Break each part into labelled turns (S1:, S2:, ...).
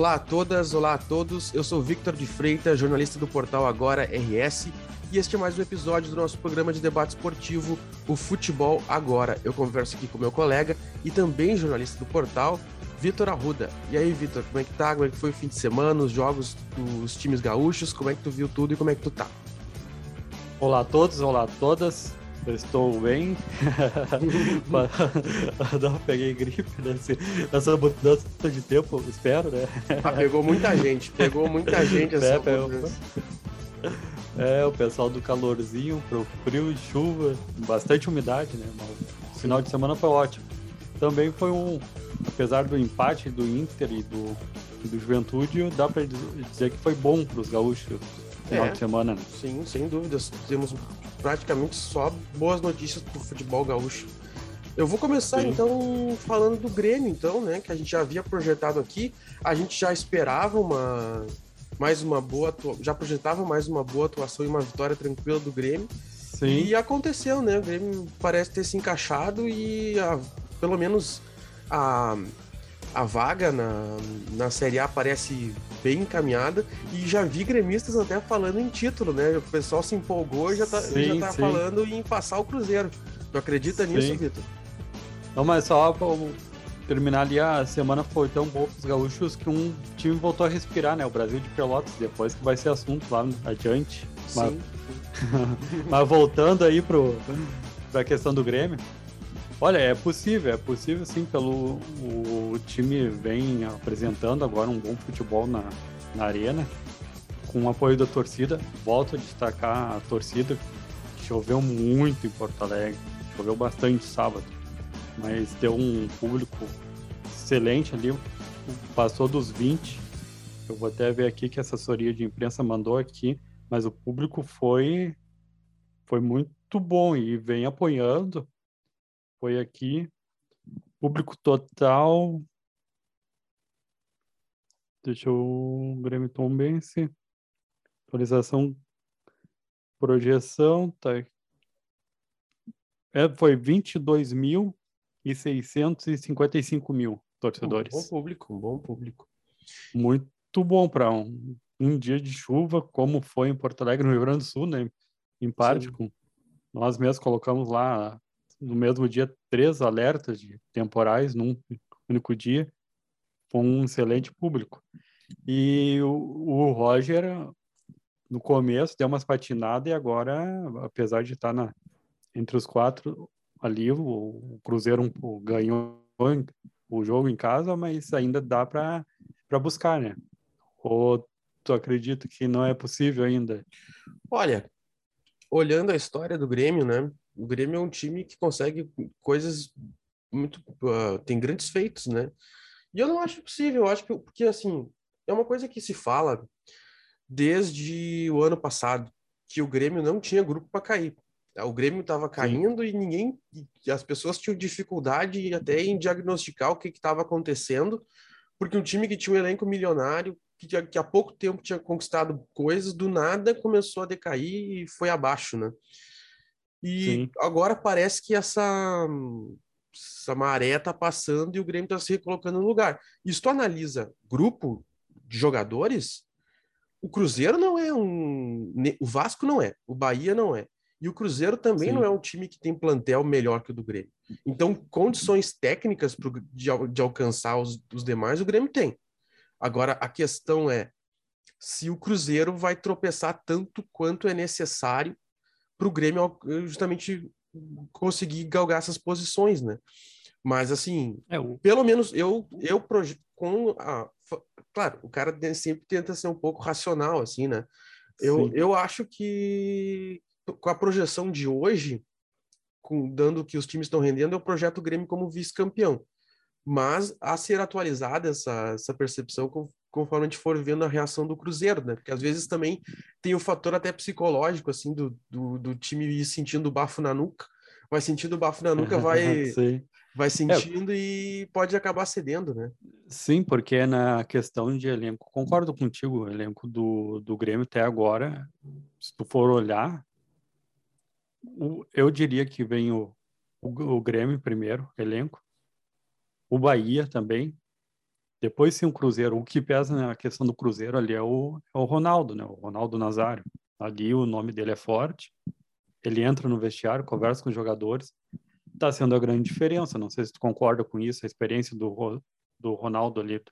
S1: Olá a todas, olá a todos. Eu sou Victor de Freitas, jornalista do portal Agora RS, e este é mais um episódio do nosso programa de debate esportivo, o Futebol Agora. Eu converso aqui com meu colega e também jornalista do portal, Vitor Arruda. E aí, Vitor, como é que tá? Como é que foi o fim de semana, os jogos dos times gaúchos? Como é que tu viu tudo e como é que tu tá?
S2: Olá a todos, olá a todas. Eu estou bem. Não peguei gripe nesse, nessa mudança de tempo, espero, né?
S1: Ah, pegou muita gente, pegou muita gente essa
S2: é, é, o pessoal do calorzinho pro frio e chuva, bastante umidade, né? o final de semana foi ótimo. Também foi um, apesar do empate do Inter e do, do Juventude, dá para dizer que foi bom para os gaúchos final é, de semana. Né?
S1: Sim, sem dúvidas. Temos praticamente só boas notícias pro futebol gaúcho. Eu vou começar Sim. então falando do Grêmio, então, né? Que a gente já havia projetado aqui. A gente já esperava uma mais uma boa já projetava mais uma boa atuação e uma vitória tranquila do Grêmio. Sim. E aconteceu, né? O Grêmio parece ter se encaixado e a, pelo menos a a vaga na, na Série A parece bem encaminhada e já vi gremistas até falando em título, né? O pessoal se empolgou e já tá, sim, já tá falando em passar o Cruzeiro. Tu acredita sim. nisso, Vitor?
S2: Não, mas só pra terminar ali, a semana foi tão boa pros gaúchos que um time voltou a respirar, né? O Brasil de Pelotas, depois que vai ser assunto lá adiante. Sim. Mas, mas voltando aí pro, pra questão do Grêmio, Olha, é possível, é possível sim, pelo o, time vem apresentando agora um bom futebol na, na arena, com o apoio da torcida. Volto a destacar a torcida, choveu muito em Porto Alegre, choveu bastante sábado, mas deu um público excelente ali, passou dos 20. Eu vou até ver aqui que a assessoria de imprensa mandou aqui, mas o público foi foi muito bom e vem apoiando foi aqui. Público total. Deixa eu. Grêmio Tombense. Atualização. Projeção. Tá. É, foi 22.655 mil torcedores.
S1: Um bom público, um bom público.
S2: Muito bom para um, um dia de chuva, como foi em Porto Alegre, no Rio Grande do Sul, né? Em parte, com, nós mesmos colocamos lá no mesmo dia três alertas de temporais num único dia. Foi um excelente público. E o, o Roger, no começo, deu umas patinadas e agora, apesar de estar na, entre os quatro ali, o, o Cruzeiro um, ganhou o jogo em casa, mas ainda dá para buscar, né? Ou tu acredita que não é possível ainda?
S1: Olha, olhando a história do Grêmio, né? O Grêmio é um time que consegue coisas muito. Uh, tem grandes feitos, né? E eu não acho possível, eu acho que, porque assim, é uma coisa que se fala desde o ano passado, que o Grêmio não tinha grupo para cair. O Grêmio estava caindo Sim. e ninguém, e as pessoas tinham dificuldade até em diagnosticar o que estava acontecendo, porque um time que tinha um elenco milionário, que, que há pouco tempo tinha conquistado coisas, do nada começou a decair e foi abaixo, né? E Sim. agora parece que essa, essa maré tá passando e o Grêmio está se recolocando no lugar. Se tu analisa grupo de jogadores, o Cruzeiro não é um. O Vasco não é, o Bahia não é. E o Cruzeiro também Sim. não é um time que tem plantel melhor que o do Grêmio. Então, condições técnicas pro, de, de alcançar os, os demais, o Grêmio tem. Agora, a questão é se o Cruzeiro vai tropeçar tanto quanto é necessário para o Grêmio justamente conseguir galgar essas posições, né? Mas assim, é, o... pelo menos eu eu com a claro, o cara sempre tenta ser um pouco racional assim, né? Eu, eu acho que com a projeção de hoje, com, dando que os times estão rendendo, eu projeto o Grêmio como vice-campeão. Mas a ser atualizada essa, essa percepção conforme a gente for vendo a reação do Cruzeiro, né? Porque às vezes também tem o fator até psicológico, assim, do, do, do time ir sentindo o bafo na nuca, vai sentindo o bafo na nuca, vai, vai é. sentindo é. e pode acabar cedendo, né?
S2: Sim, porque na questão de elenco, concordo contigo, o elenco do, do Grêmio até agora, se tu for olhar, o, eu diria que vem o, o, o Grêmio primeiro, elenco, o Bahia também, Depois sim o Cruzeiro. O que pesa na questão do Cruzeiro ali é o, é o Ronaldo, né? O Ronaldo Nazário. Ali o nome dele é forte. Ele entra no vestiário, conversa com os jogadores. Está sendo a grande diferença. Não sei se tu concorda com isso, a experiência do, do Ronaldo ali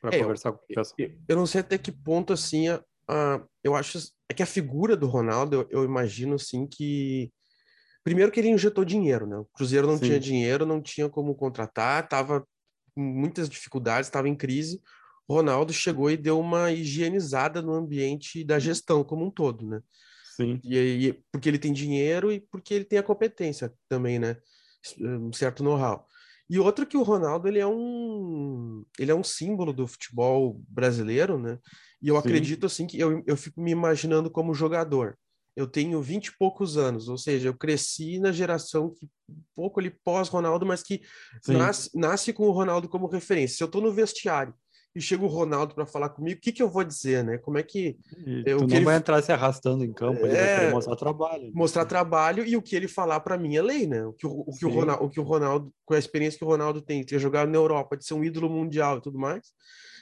S2: para é, conversar com o pessoal.
S1: Eu, eu, não sei até que ponto assim, a, a, eu acho é que a figura do Ronaldo, eu, eu imagino assim que primeiro que ele injetou dinheiro, né? O Cruzeiro não Sim. tinha dinheiro, não tinha como contratar, tava muitas dificuldades, estava em crise. O Ronaldo chegou e deu uma higienizada no ambiente da gestão como um todo, né?
S2: Sim.
S1: E aí, porque ele tem dinheiro e porque ele tem a competência também, né? Um certo know-how. E outro que o Ronaldo, ele é um ele é um símbolo do futebol brasileiro, né? E eu Sim. acredito assim que eu, eu fico me imaginando como jogador. Eu tenho vinte e poucos anos, ou seja, eu cresci na geração que um pouco ali pós Ronaldo, mas que nasce, nasce com o Ronaldo como referência. Se eu estou no vestiário e chega o Ronaldo para falar comigo, o que, que eu vou dizer, né? Como é que.
S2: E tu não ele... vai entrar se arrastando em campo, ele é... vai mostrar trabalho.
S1: Mostrar trabalho e o que ele falar para mim é lei, né? O que o, o que o, Ronaldo, o que o Ronaldo, com a experiência que o Ronaldo tem, de ter jogado na Europa, de ser um ídolo mundial e tudo mais.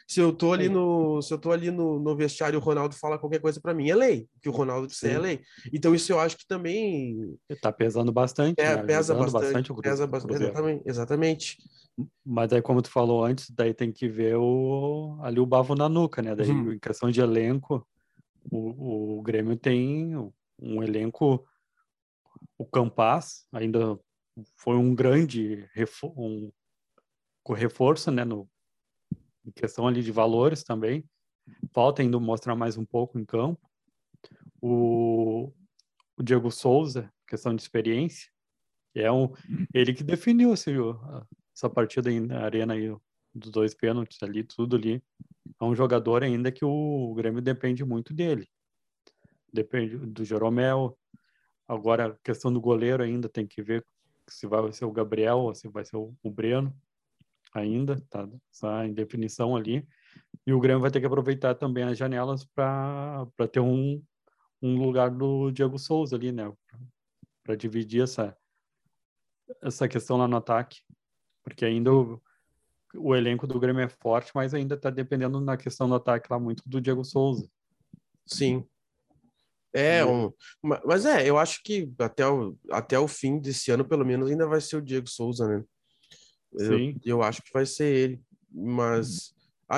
S1: Se eu tô ali no, se eu tô ali no, no vestiário o Ronaldo fala qualquer coisa para mim, é lei. O que o Ronaldo disser é lei. Então isso eu acho que também
S2: tá pesando bastante,
S1: é, né? pesa bastante, bastante grupo, pesa bastante, exatamente, exatamente.
S2: Mas aí, como tu falou antes, daí tem que ver o, ali o bavo na nuca, né? Daí, uhum. em questão de elenco, o, o Grêmio tem um elenco. O Campas ainda foi um grande refor um reforço, né? No, em questão ali de valores também. Falta ainda mostrar mais um pouco em campo. O, o Diego Souza, questão de experiência, é um, ele que definiu assim, essa partida na arena aí, dos dois pênaltis ali, tudo ali. É um jogador ainda que o Grêmio depende muito dele. Depende do Jeromel. Agora, a questão do goleiro ainda tem que ver se vai ser o Gabriel ou se vai ser o, Breno. Ainda, tá, em definição ali. E o Grêmio vai ter que aproveitar também as janelas para ter um, um lugar do Diego Souza ali, né? Para dividir essa, essa questão lá no ataque. Porque ainda o, o elenco do Grêmio é forte, mas ainda está dependendo na questão do ataque lá muito do Diego Souza.
S1: Sim. É, um, mas é, eu acho que até o, até o fim desse ano, pelo menos, ainda vai ser o Diego Souza, né?
S2: Sim.
S1: Eu, eu acho que vai ser ele, mas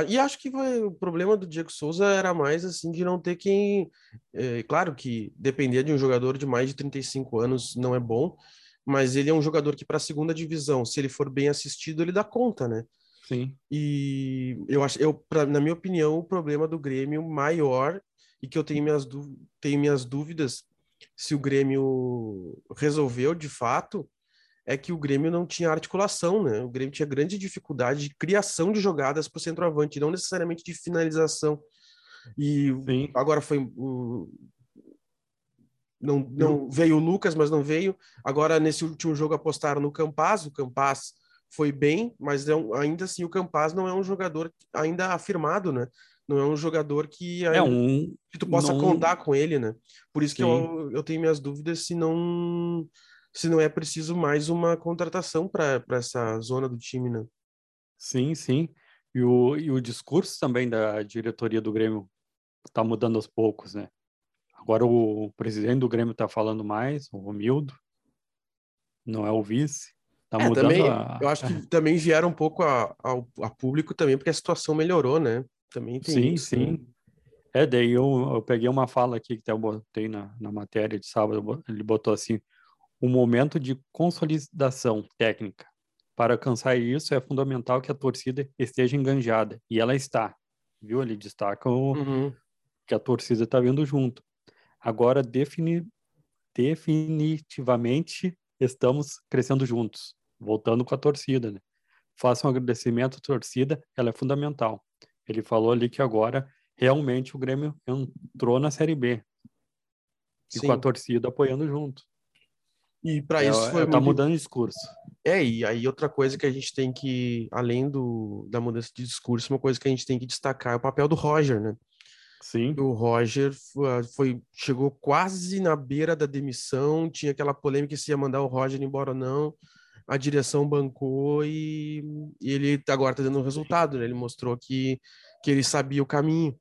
S1: e acho que vai, o problema do Diego Souza era mais assim de não ter quem. É, claro que depender de um jogador de mais de 35 anos não é bom, mas ele é um jogador que para a segunda divisão, se ele for bem assistido, ele dá conta, né?
S2: Sim.
S1: E eu acho, eu, pra, na minha opinião, o problema do Grêmio maior e que eu tenho minhas, tenho minhas dúvidas se o Grêmio resolveu de fato é que o Grêmio não tinha articulação, né? O Grêmio tinha grande dificuldade de criação de jogadas para o centroavante, não necessariamente de finalização. E Sim. agora foi o, não, não veio o Lucas, mas não veio. Agora, nesse último jogo, apostaram no Campaz. O Campaz foi bem, mas é um, ainda assim o Campaz não é um jogador ainda afirmado, né? Não é um jogador que,
S2: é um,
S1: que tu possa não... contar com ele, né? Por isso Sim. que eu, eu tenho minhas dúvidas se não se não é preciso mais uma contratação para essa zona do time, né?
S2: Sim, sim. E o, e o discurso também da diretoria do Grêmio está mudando aos poucos, né? Agora o presidente do Grêmio está falando mais, o Romildo, não é o vice. Tá é, mudando
S1: também,
S2: a...
S1: Eu acho que também vieram um pouco a, a, a, público também, porque a situação melhorou, né? Também tem
S2: sim,
S1: isso,
S2: sim. Né? É, daí eu, eu peguei uma fala aqui que eu botei na, na matéria de sábado, ele botou assim, o momento de consolidação técnica. Para alcançar isso, é fundamental que a torcida esteja enganjada, e ela está, viu? Ele destaca o, uhum. que a torcida está vindo junto. Agora, defini definitivamente, estamos crescendo juntos, voltando com a torcida, né? Faça um agradecimento à torcida, ela é fundamental. Ele falou ali que agora realmente o Grêmio entrou na Série B. E Sim. com a torcida apoiando junto.
S1: E para é, isso foi é,
S2: tá muito... mudando o discurso.
S1: É, e aí outra coisa que a gente tem que, além do, da mudança de discurso, uma coisa que a gente tem que destacar é o papel do Roger, né?
S2: Sim.
S1: O Roger ah, foi, chegou quase na beira da demissão, tinha aquela polêmica se ia mandar o Roger embora ou não. a direção bancou e, e ele agora está dando resultado, né? Ele mostrou que, que ele sabia o caminho.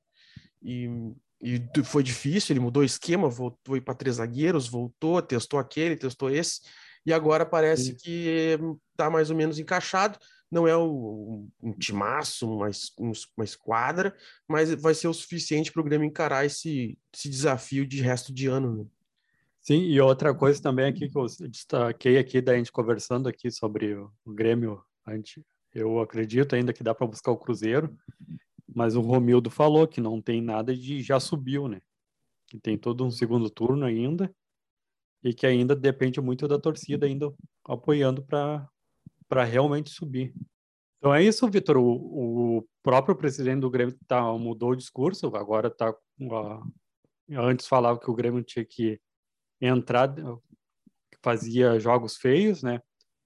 S1: E, e foi difícil, ele mudou o esquema, voltou para três zagueiros, voltou, testou aquele, testou esse, e agora parece Sim. que está mais ou menos encaixado. Não é o, um timaço, uma, uma esquadra, mas vai ser o suficiente para o Grêmio encarar esse, esse desafio de resto de ano. Né?
S2: Sim, e outra coisa também aqui que eu destaquei aqui da gente conversando aqui sobre o, Grêmio, eu acredito ainda que dá para buscar o Cruzeiro, mas o Romildo falou que não tem nada de já subiu, né? Que tem todo um segundo turno ainda e que ainda depende muito da torcida ainda apoiando para realmente subir. Então é isso, Vitor. O, o, próprio presidente do Grêmio tá, mudou o discurso, agora está. Antes falava que o Grêmio tinha que entrar, fazia jogos feios, né,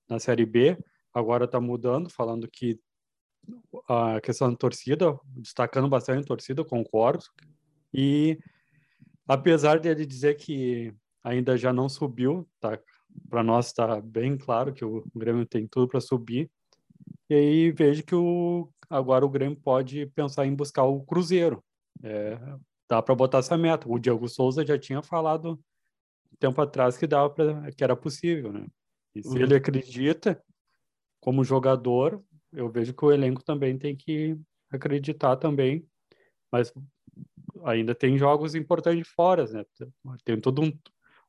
S2: na Série B. Agora está mudando, falando que a questão da torcida, destacando bastante a torcida, concordo. E apesar de ele dizer que ainda já não subiu, tá? Para nós está bem claro que o Grêmio tem tudo para subir. E aí vejo que o, agora o Grêmio pode pensar em buscar o Cruzeiro. É, dá para botar essa meta. O Diego Souza já tinha falado tempo atrás que dava pra, que era possível, né? E se uhum. ele acredita como jogador, eu vejo que o elenco também tem que acreditar também, mas ainda tem jogos importantes fora, né? Tem todo um,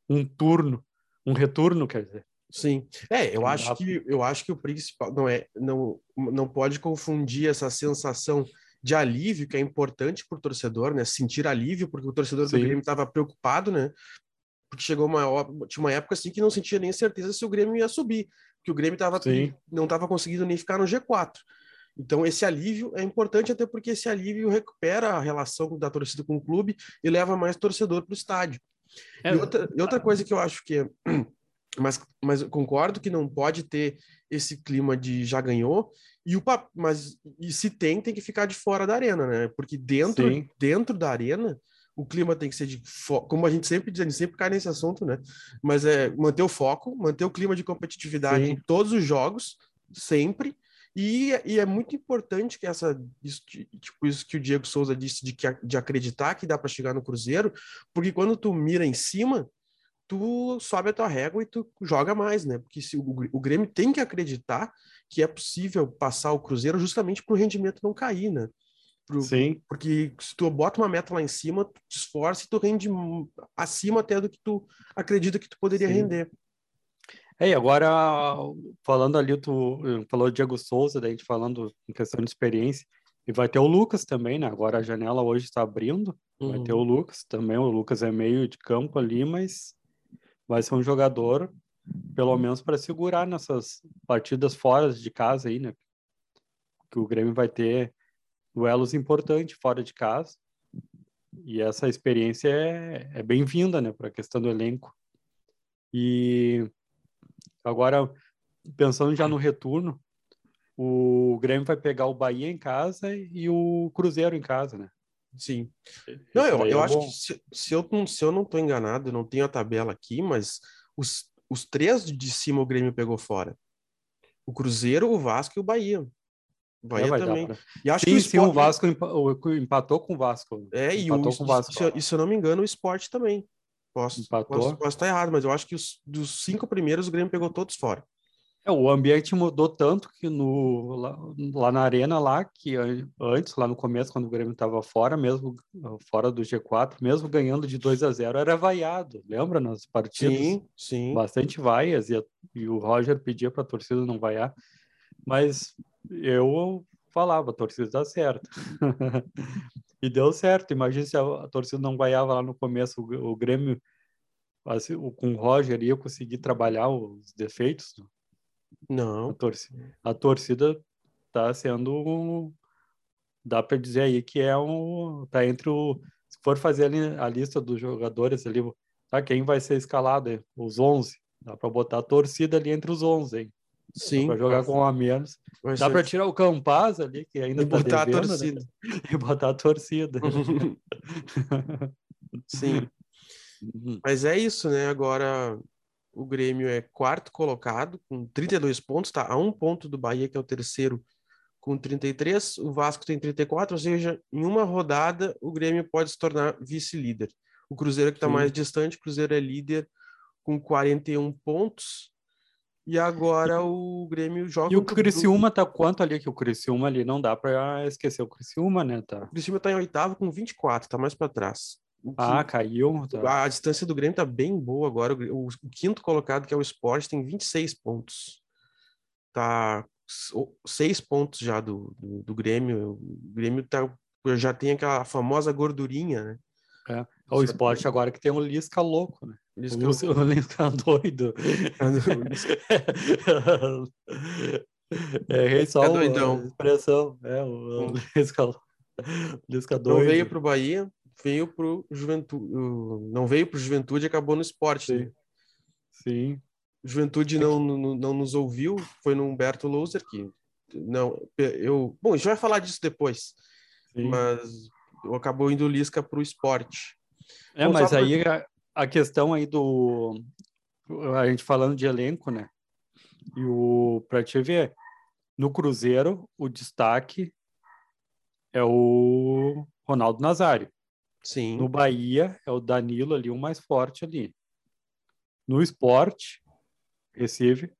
S2: um turno, um retorno, quer dizer.
S1: Sim, é, eu acho que eu acho que o principal não é não não pode confundir essa sensação de alívio que é importante para o torcedor, né? Sentir alívio porque o torcedor Sim. do Grêmio estava preocupado, né? Porque chegou uma, uma época assim que não sentia nem certeza se o Grêmio ia subir, que o Grêmio tava, não estava conseguindo nem ficar no G4. Então, esse alívio é importante, até porque esse alívio recupera a relação da torcida com o clube e leva mais torcedor para o estádio. É, e, outra, e outra coisa que eu acho que é. Mas, mas concordo que não pode ter esse clima de já ganhou, e o mas e se tem, tem que ficar de fora da arena, né? Porque dentro, dentro da arena o clima tem que ser de foco, como a gente sempre diz, a gente sempre cai nesse assunto, né? Mas é manter o foco, manter o clima de competitividade Sim. em todos os jogos, sempre. E, e, é muito importante que essa, isso, tipo, isso que o Diego Souza disse de, que, de acreditar que dá para chegar no Cruzeiro, porque quando tu mira em cima, tu sobe a tua régua e tu joga mais, né? Porque se o, o Grêmio tem que acreditar que é possível passar o Cruzeiro justamente para o rendimento não cair, né? Pro,
S2: Sim.
S1: Porque se tu bota uma meta lá em cima, tu te esforça e tu rende acima até do que tu acredita que tu poderia Sim. render.
S2: É, e agora, falando ali, tu falou Diego Souza, daí a gente falando em questão de experiência, e vai ter o Lucas também, né? Agora a janela hoje está abrindo, uhum. vai ter o uhum. Lucas também. O Lucas é meio de campo ali, mas vai ser um jogador, pelo menos para segurar nessas partidas fora de casa aí, né? Que o Grêmio vai ter duelos importantes fora de casa. E essa experiência é, é bem-vinda, né, para a questão do elenco. E agora, pensando já no retorno, o Grêmio vai pegar o Bahia em casa e o Cruzeiro em casa, né?
S1: Sim. Não, eu, eu é acho bom. que se, se, eu, se eu não estou enganado, não tenho a tabela aqui, mas os, os três de cima o Grêmio pegou fora. O Cruzeiro, o Vasco e o Bahia. Bahia também. Pra...
S2: E acho sim, que o, sim, o Vasco empatou com o Vasco.
S1: É, e o, com o Vasco. Se, e se eu não me engano, o esporte também. Posso, empatou. posso, posso estar errado, mas eu acho que os, dos cinco primeiros o Grêmio pegou todos fora.
S2: É, o ambiente mudou tanto que no, lá, lá, na arena lá, que antes, lá no começo, quando o Grêmio estava fora, mesmo fora do G4, mesmo ganhando de 2 a 0 era vaiado, lembra nas partidas?
S1: Sim, sim.
S2: Bastante vaias, e, e o Roger pedia para a torcida não vaiar, mas eu falava, a torcida está certa. e deu certo. Imagina se a, a, torcida não vaiava lá no começo, o, o Grêmio, assim, o, com o Roger, ia conseguir trabalhar os defeitos.
S1: Não.
S2: A torcida, a torcida tá sendo. Dá para dizer aí que é um. Tá entre o. Se for fazer ali a lista dos jogadores ali, tá? Quem vai ser escalado? Os 11. Dá para botar a torcida ali entre os 11, hein?
S1: Sim.
S2: Para jogar com um a menos. Vai Dá para tirar o Campaz ali, que ainda
S1: e tá botar devendo, a né? torcida.
S2: Né? E botar a torcida.
S1: Sim. Uhum. Mas é isso, né? Agora, o Grêmio é quarto colocado, com 32 pontos, tá? A um ponto do Bahia, que é o terceiro, com 33. O Vasco tem 34, ou seja, em uma rodada o Grêmio pode se tornar vice-líder. O Cruzeiro que está mais distante, o Cruzeiro é líder com 41 pontos. E agora o Grêmio joga.
S2: E o Criciúma tá quanto ali? Que o Criciúma ali não dá para esquecer o Criciúma, né? Tá.
S1: O Criciúma tá em oitavo com 24, tá mais para trás.
S2: Que... Ah, caiu.
S1: Tá. A distância do Grêmio tá bem boa agora. O, o, quinto colocado, que é o Sport, tem 26 pontos. Tá seis pontos já do, do, do Grêmio. O Grêmio tá, já tem aquela famosa gordurinha, né?
S2: É. O esporte agora que tem um Lisca louco, né? Lisca, o, o Lisca doido. é, rei só
S1: doidão.
S2: expressão. É, o, Lisca, Lisca doido.
S1: Não veio para o Bahia, veio para o Juventude. Não veio para o Juventude e acabou no esporte.
S2: Sim.
S1: Né?
S2: Sim.
S1: Juventude não, não, não nos ouviu, foi no Humberto Louser que não, eu, bom, a gente vai falar disso depois, Sim. mas acabou indo Lisca para o esporte.
S2: É, mas pra... aí a, questão aí do a gente falando de elenco, né? E o para te ver, no Cruzeiro o destaque é o Ronaldo Nazário.
S1: Sim.
S2: No Bahia é o Danilo ali o mais forte ali. No esporte Recife,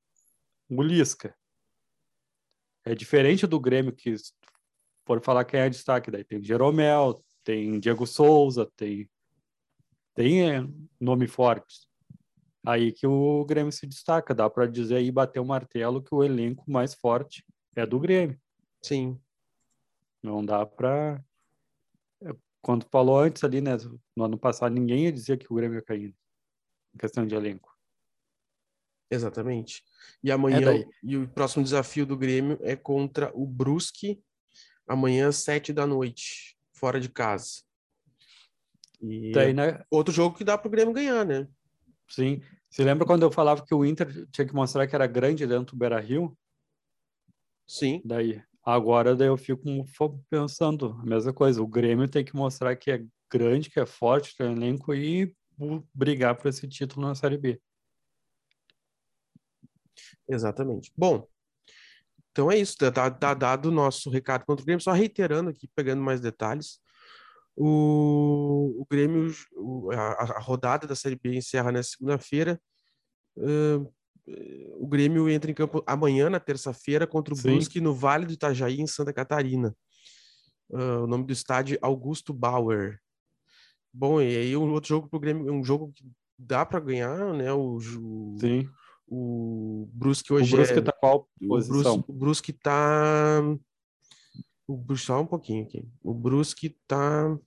S2: o Lisca. É diferente do Grêmio, que for falar quem é destaque, daí tem Jeromel, tem Diego Souza, tem, tem é, nome forte. Aí que o Grêmio se destaca, dá para dizer aí, bater o martelo, que o elenco mais forte é do Grêmio.
S1: Sim.
S2: Não dá para. É, quando falou antes ali, né, no ano passado, ninguém ia dizer que o Grêmio ia cair em questão de elenco.
S1: Exatamente. E amanhã, é e o próximo desafio do Grêmio é contra o Brusque, amanhã às sete da noite, fora de casa. E
S2: Daí, né?
S1: outro jogo que dá para o Grêmio ganhar, né?
S2: Sim. Você lembra quando eu falava que o Inter tinha que mostrar que era grande dentro do Beira-Rio?
S1: Sim.
S2: Daí, agora daí eu fico pensando a mesma coisa. O Grêmio tem que mostrar que é grande, que é forte, tem elenco e brigar por esse título na Série B.
S1: Exatamente. Bom, então é isso, tá, tá dado o nosso recado contra o Grêmio, só reiterando aqui, pegando mais detalhes. O, o Grêmio, o, a, a, rodada da Série B encerra na segunda-feira. Uh, o Grêmio entra em campo amanhã, na terça-feira, contra o Sim. Brusque no Vale do Itajaí, em Santa Catarina. Uh, o nome do estádio é Augusto Bauer. Bom, e aí o outro jogo para o Grêmio um jogo que dá para ganhar, né? O, o,
S2: Sim.
S1: O Brusque hoje
S2: o Brusque
S1: é...
S2: tá qual posição?
S1: O Brusque, tá... O só um pouquinho aqui. O Brusque tá...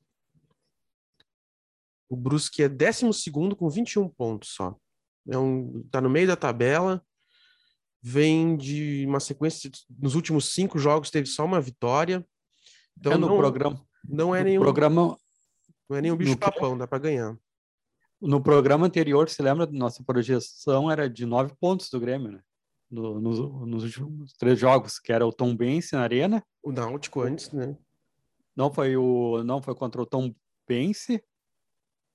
S1: O Brusque é 12 com 21 pontos só. É um, tá no meio da tabela. Vem de uma sequência. Nos últimos cinco jogos teve só uma vitória.
S2: Então é no
S1: não,
S2: programa.
S1: Não é nenhum.
S2: Programa.
S1: Não é nenhum bicho papão, dá para ganhar.
S2: No programa anterior, se lembra, nossa projeção era de nove pontos do Grêmio, né? No, nos, nos, últimos três jogos, que era o Tom Benz na Arena.
S1: O Náutico antes, né?
S2: Não foi o não foi contra o Tom Benz.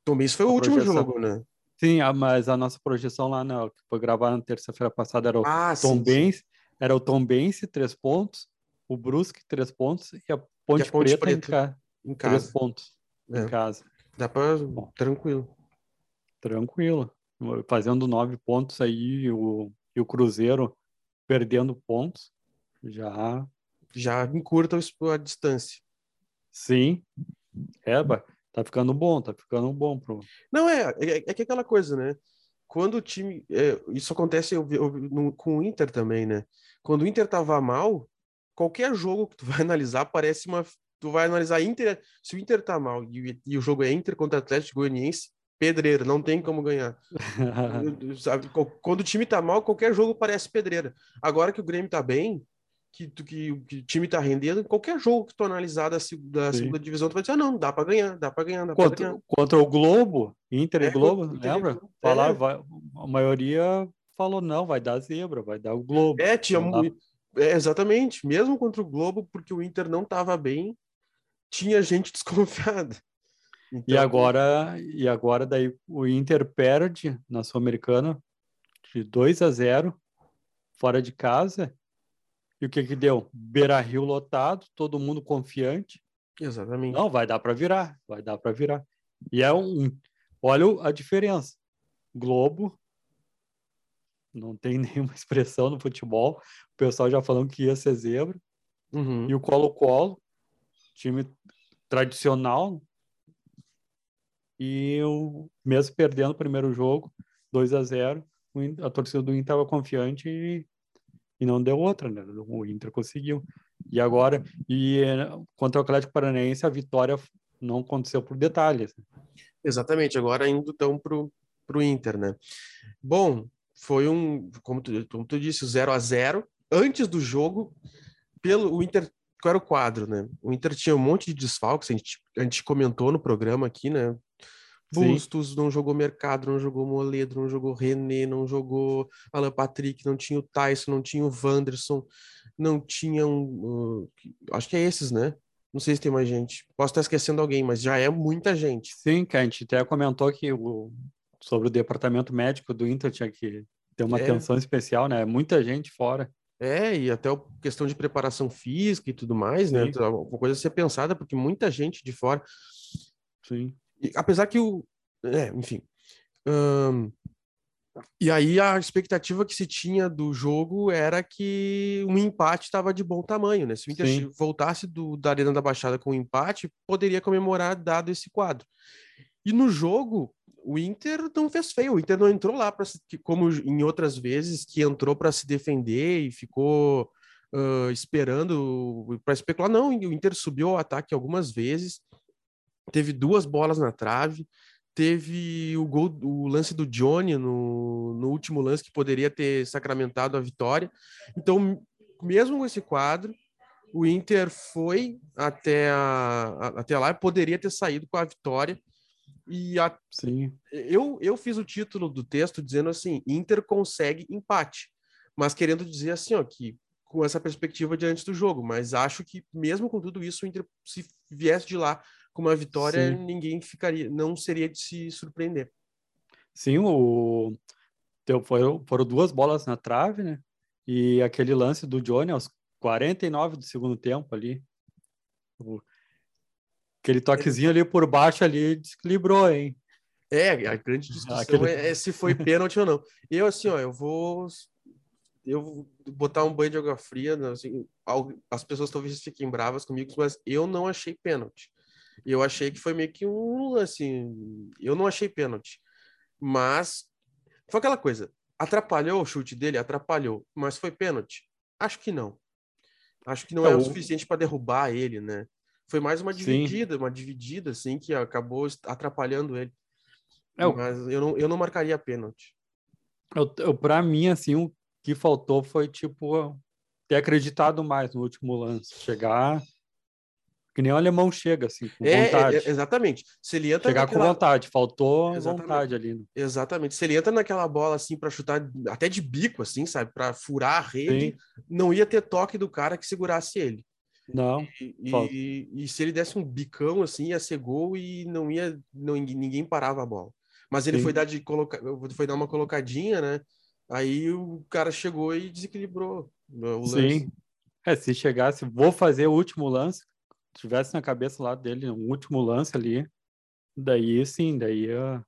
S1: Tom Benz foi o último projeção. jogo, né?
S2: Sim, mas a nossa projeção lá, né, que foi gravada na terça-feira passada, era o
S1: ah,
S2: Tom
S1: sim,
S2: Benz, sim. era o Tom Benz, três pontos, o Brusque, três pontos, e a Ponte, e a Ponte Preta, Preta, em, ca... em casa. três pontos é. em casa.
S1: Dá para tranquilo.
S2: Tranquilo. Fazendo nove pontos aí o, e o Cruzeiro perdendo pontos, já.
S1: Já encurta a distância.
S2: Sim. É, tá ficando bom, tá ficando bom pro.
S1: Não, é, é, é que aquela coisa, né? Quando o time. É, isso acontece eu, eu, no, com o Inter também, né? Quando o Inter tava mal, qualquer jogo que tu vai analisar parece uma. Tu vai analisar Inter. Se o Inter tá mal e, e o jogo é Inter contra Atlético Goianiense, pedreira, não tem como ganhar. Quando o time tá mal, qualquer jogo parece pedreira. Agora que o Grêmio tá bem, que, que, que o time tá rendendo, qualquer jogo que tu analisar da, da segunda divisão, tu vai dizer, ah, não, dá para ganhar, dá para ganhar, dá
S2: contra,
S1: ganhar.
S2: Contra o Globo, Inter e é, Globo, lembra? É. Falar, vai, a maioria falou, não, vai dar zebra, vai dar o Globo.
S1: É, tinha muito... É, exatamente, mesmo contra o Globo, porque o Inter não tava bem, tinha gente desconfiada.
S2: Então, e agora, e agora daí o Inter perde na Sul-Americana de 2 a 0 fora de casa. E o que que deu? Beira Rio lotado, todo mundo confiante.
S1: Exatamente.
S2: Não, vai dar para virar, vai dar para virar. E é um. Olha a diferença. Globo. Não tem nenhuma expressão no futebol. O pessoal já falando que ia ser zebra.
S1: Uhum.
S2: E o Colo-Colo, time tradicional. E o, mesmo perdendo o primeiro jogo, 2 a 0 a torcida do Inter estava confiante e, e, não deu outra, né? O Inter conseguiu. E agora, e contra o Atlético Paranaense, a vitória não aconteceu por detalhes.
S1: Exatamente, agora indo então pro, pro Inter, né? Bom, foi um, como tu, como tu disse, 0 a 0 Antes do jogo, pelo o Inter qual era o quadro, né? O Inter tinha um monte de desfalques, a gente, a gente comentou no programa aqui, né? Bustos, Sim. não jogou Mercado, não jogou Moledo, não jogou René, não jogou Alan Patrick, não tinha o Tyson, não tinha o Wanderson, não tinha um. Uh, acho que é esses, né? Não sei se tem mais gente. Posso estar esquecendo alguém, mas já é muita gente.
S2: Sim, que a gente até comentou que o, sobre o departamento médico do Inter tinha que ter uma é. atenção especial, né? Muita gente fora.
S1: É, e até a questão de preparação física e tudo mais, né? Sim. né? Uma coisa a ser pensada, porque muita gente de fora.
S2: Sim.
S1: E, apesar que o. É, enfim. e aí a expectativa que se tinha do jogo era que um empate estava de bom tamanho, né? Se o Inter Sim. voltasse do, da Arena da Baixada com um empate, poderia comemorar dado esse quadro. E no jogo, o Inter não fez feio, o Inter não entrou lá para como em outras vezes que entrou para se defender e ficou uh, esperando para especular. Não, o Inter subiu ao ataque algumas vezes, teve duas bolas na trave, teve o gol, o lance do Johnny no, no último lance que poderia ter sacramentado a vitória. Então, mesmo com esse quadro, o Inter foi até, a, até lá e poderia ter saído com a vitória e a...
S2: Sim.
S1: Eu, eu fiz o título do texto dizendo assim: Inter consegue empate, mas querendo dizer assim, ó, que com essa perspectiva diante do jogo, mas acho que mesmo com tudo isso, o Inter, se viesse de lá com uma vitória, Sim. ninguém ficaria, não seria de se surpreender.
S2: Sim, o foram, foram duas bolas na trave, né? E aquele lance do Johnny aos 49 do segundo tempo ali. Aquele toquezinho ali por baixo ali desequilibrou, hein?
S1: É, a grande discussão Aquele... é, é, se foi pênalti ou não. Eu, assim, ó, eu vou. Eu vou botar um banho de água fria. Né, assim, as pessoas talvez fiquem bravas comigo, mas eu não achei pênalti. Eu achei que foi meio que um. Assim, eu não achei pênalti. Mas foi aquela coisa. Atrapalhou o chute dele? Atrapalhou. Mas foi pênalti? Acho que não. Acho que não é, é o suficiente para derrubar ele, né? Foi mais uma dividida, Sim. uma dividida, assim, que acabou atrapalhando ele. É, Mas eu não, eu não marcaria pênalti.
S2: Eu, eu, pra mim, assim, o que faltou foi, tipo, ter acreditado mais no último lance. Chegar que nem o alemão chega, assim, com é, vontade. É,
S1: exatamente. Se ele entra
S2: Chegar naquela... com vontade, faltou exatamente. vontade ali. Né?
S1: Exatamente. Se ele entra naquela bola, assim, para chutar até de bico, assim, sabe? para furar a rede, Sim. não ia ter toque do cara que segurasse ele.
S2: Não.
S1: E, e, e, se ele desse um bicão assim, ia ser gol e não ia, não, ninguém parava a bola. Mas ele foi dar de colocar, foi dar uma colocadinha, né? Aí o cara chegou e desequilibrou o lance. Sim.
S2: É, se chegasse, vou fazer o último lance, tivesse na cabeça lá dele um último lance ali, daí sim, daí uh,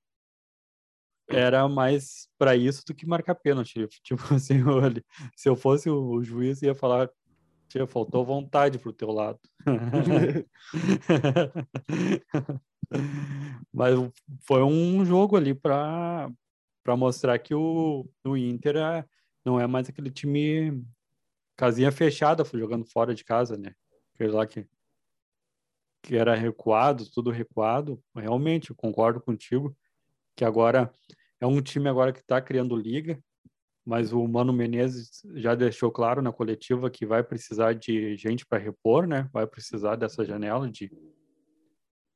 S2: era mais para isso do que marcar pênalti. Tipo assim, se eu fosse o juiz, ia falar Tia, faltou vontade pro teu lado. Mas foi um jogo ali para para mostrar que o, o Inter é, não é mais aquele time casinha fechada, jogando fora de casa, né? Aquele lá que, que era recuado, tudo recuado. Realmente, eu concordo contigo que agora é um time agora que está criando liga, mas o Mano Menezes já deixou claro na coletiva que vai precisar de gente para repor, né? Vai precisar dessa janela de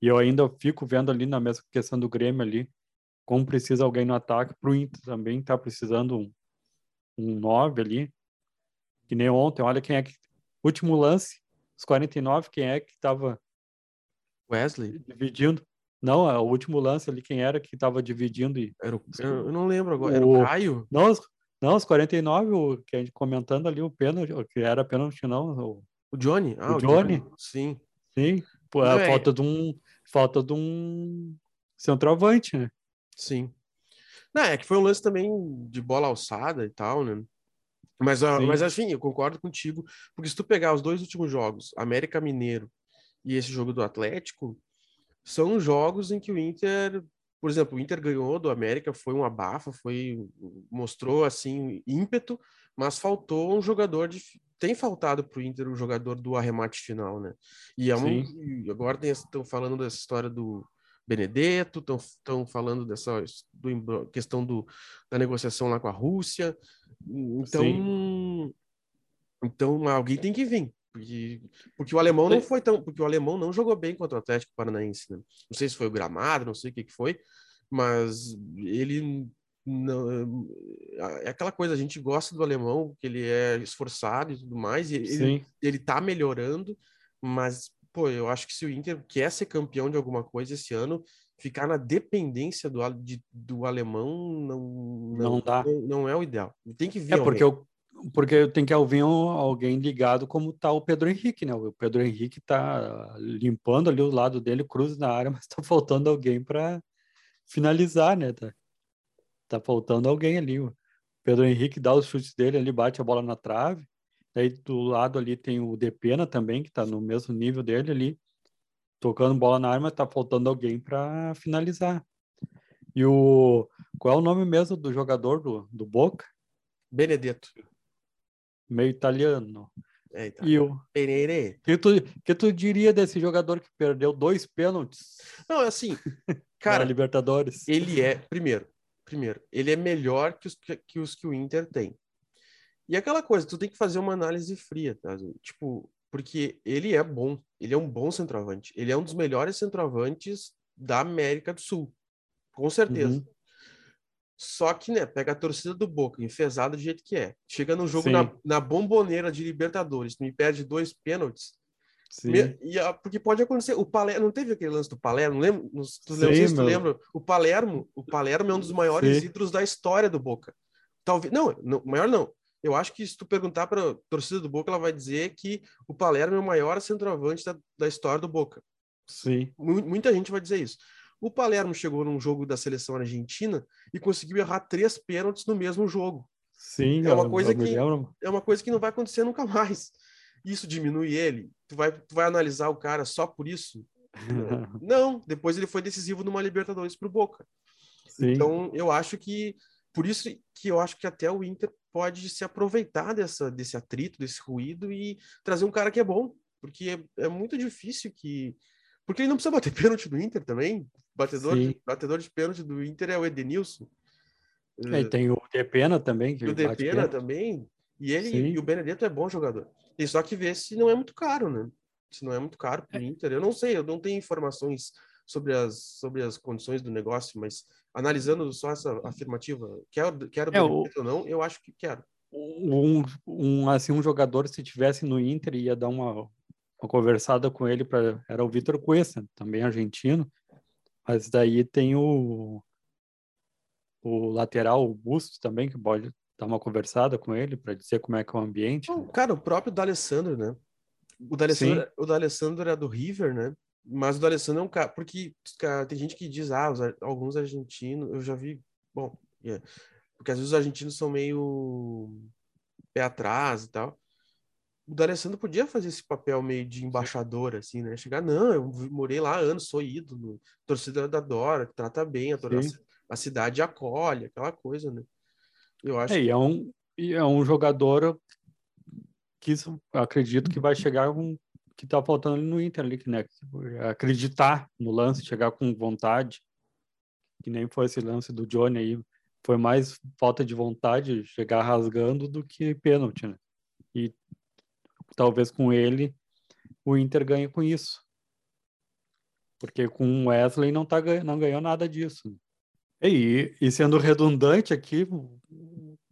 S2: e eu ainda fico vendo ali na mesma questão do Grêmio ali, como precisa alguém no ataque, para o Inter também tá precisando um, um 9 ali, que nem ontem, olha quem é que último lance, os 49, quem é que estava
S1: Wesley
S2: dividindo não, é o último lance ali, quem era que estava dividindo? E...
S1: Era o... Eu não lembro agora. Era o, o Caio?
S2: Não, Não, os 49, o, que a gente comentando ali, o pênalti, que era pênalti, não. O,
S1: o Johnny?
S2: Ah, o, o Johnny?
S1: Johnny? Sim.
S2: Sim. Pô, a é, falta de um. Falta de um centroavante, né?
S1: Sim. Não, é que foi um lance também de bola alçada e tal, né? Mas, uh, mas assim, eu concordo contigo, porque se tu pegar os dois últimos jogos, América Mineiro e esse jogo do Atlético, são jogos em que o Inter, por exemplo, o Inter ganhou do América, foi um abafa, foi mostrou assim ímpeto, mas faltou um jogador de tem faltado para o Inter o jogador do arremate final, né? E é um, agora estão falando dessa história do Benedetto, estão falando dessa do, questão do, da negociação lá com a Rússia. Então, Sim. então alguém tem que vir. Porque, porque o alemão não foi tão. Porque o alemão não jogou bem contra o Atlético Paranaense. Né? Não sei se foi o gramado, não sei o que, que foi, mas ele não, é aquela coisa, a gente gosta do alemão, que ele é esforçado e tudo mais, e ele, ele tá melhorando, mas, pô, eu acho que se o Inter quer ser campeão de alguma coisa esse ano, ficar na dependência do, de, do alemão não, não, não dá. Não, não, é o ideal. Tem que vir.
S2: É porque eu, porque tem que ouvir alguém ligado como tá o Pedro Henrique, né? O Pedro Henrique tá limpando ali o lado dele, cruza na área, mas tá faltando alguém para finalizar, né? Tá, tá faltando alguém ali. O Pedro Henrique dá os chutes dele, ele bate a bola na trave. Daí do lado ali tem o Depena também, que tá no mesmo nível dele ali tocando bola na arma, tá faltando alguém para finalizar. E o qual é o nome mesmo do jogador do, do Boca?
S1: Benedetto.
S2: Meio italiano.
S1: É, E o
S2: que tu, que tu diria desse jogador que perdeu dois pênaltis?
S1: Não, é assim, cara,
S2: Libertadores.
S1: Ele é, primeiro, primeiro, ele é melhor que os que, que os que o Inter tem. E aquela coisa, tu tem que fazer uma análise fria, tá? Tipo, porque ele é bom, ele é um bom centroavante. Ele é um dos melhores centroavantes da América do Sul, com certeza. Uhum. Só que, né, pega a torcida do Boca, enfesada do jeito que é. Chega no jogo na, na, bomboneira de Libertadores, me perde dois pênaltis. Sim. Me, e, porque pode acontecer. O Palermo, não teve aquele lance do Palermo? Lembra, não, tu, Sim, se tu lembra. O Palermo, o Palermo é um dos maiores Sim. ídolos da história do Boca. Talvez, não, não, maior não eu acho que se tu perguntar para a torcida do Boca, ela vai dizer que o Palermo é o maior centroavante da, da história do Boca.
S2: Sim.
S1: Muita gente vai dizer isso. O Palermo chegou num jogo da seleção argentina e conseguiu errar três pênaltis no mesmo jogo.
S2: Sim,
S1: é uma coisa que é uma coisa que não vai acontecer nunca mais. Isso diminui ele. Tu vai, tu vai analisar o cara só por isso? não. Depois ele foi decisivo numa Libertadores para o Boca. Sim. Então eu acho que por isso que eu acho que até o Inter pode se aproveitar dessa, desse atrito, desse ruído e trazer um cara que é bom, porque é, é muito difícil que. Porque ele não precisa bater pênalti do Inter também. Batedor, de, batedor de pênalti do Inter é o Edenilson.
S2: É, e tem o Depena também. Que
S1: o Depena também. E ele Sim. e o Benedetto é bom jogador. E só que ver se não é muito caro, né? Se não é muito caro para o é. Inter. Eu não sei, eu não tenho informações sobre as, sobre as condições do negócio, mas analisando só essa afirmativa, quero, quero é, o... ou não, eu acho que quero.
S2: Um, um, assim, um jogador, se tivesse no Inter, ia dar uma, uma conversada com ele, pra, era o Vitor Cuesta, também argentino, mas daí tem o, o lateral, o Bustos também, que pode dar uma conversada com ele para dizer como é que é o ambiente.
S1: Cara, o próprio D'Alessandro, né? O D'Alessandro, o D'Alessandro é do River, né? Mas o D'Alessandro é um cara. Porque cara, tem gente que diz, ah, os, alguns argentinos. Eu já vi. Bom, yeah, porque às vezes os argentinos são meio pé atrás e tal. O D'Alessandro podia fazer esse papel meio de embaixador, assim, né? Chegar, não, eu morei lá anos, sou ídolo, torcida da Dora, trata bem, a, a, cidade acolhe, aquela coisa, né?
S2: Eu acho. É, que... é, um, é um jogador que acredito que vai chegar um que tá faltando no Inter, ali, né? Acreditar no lance, chegar com vontade, que nem foi esse lance do Johnny aí. Foi mais falta de vontade, chegar rasgando do que pênalti, né? E talvez com ele o Inter ganhe com isso. Porque com o Wesley não, tá, não ganhou nada disso. E, e sendo redundante aqui,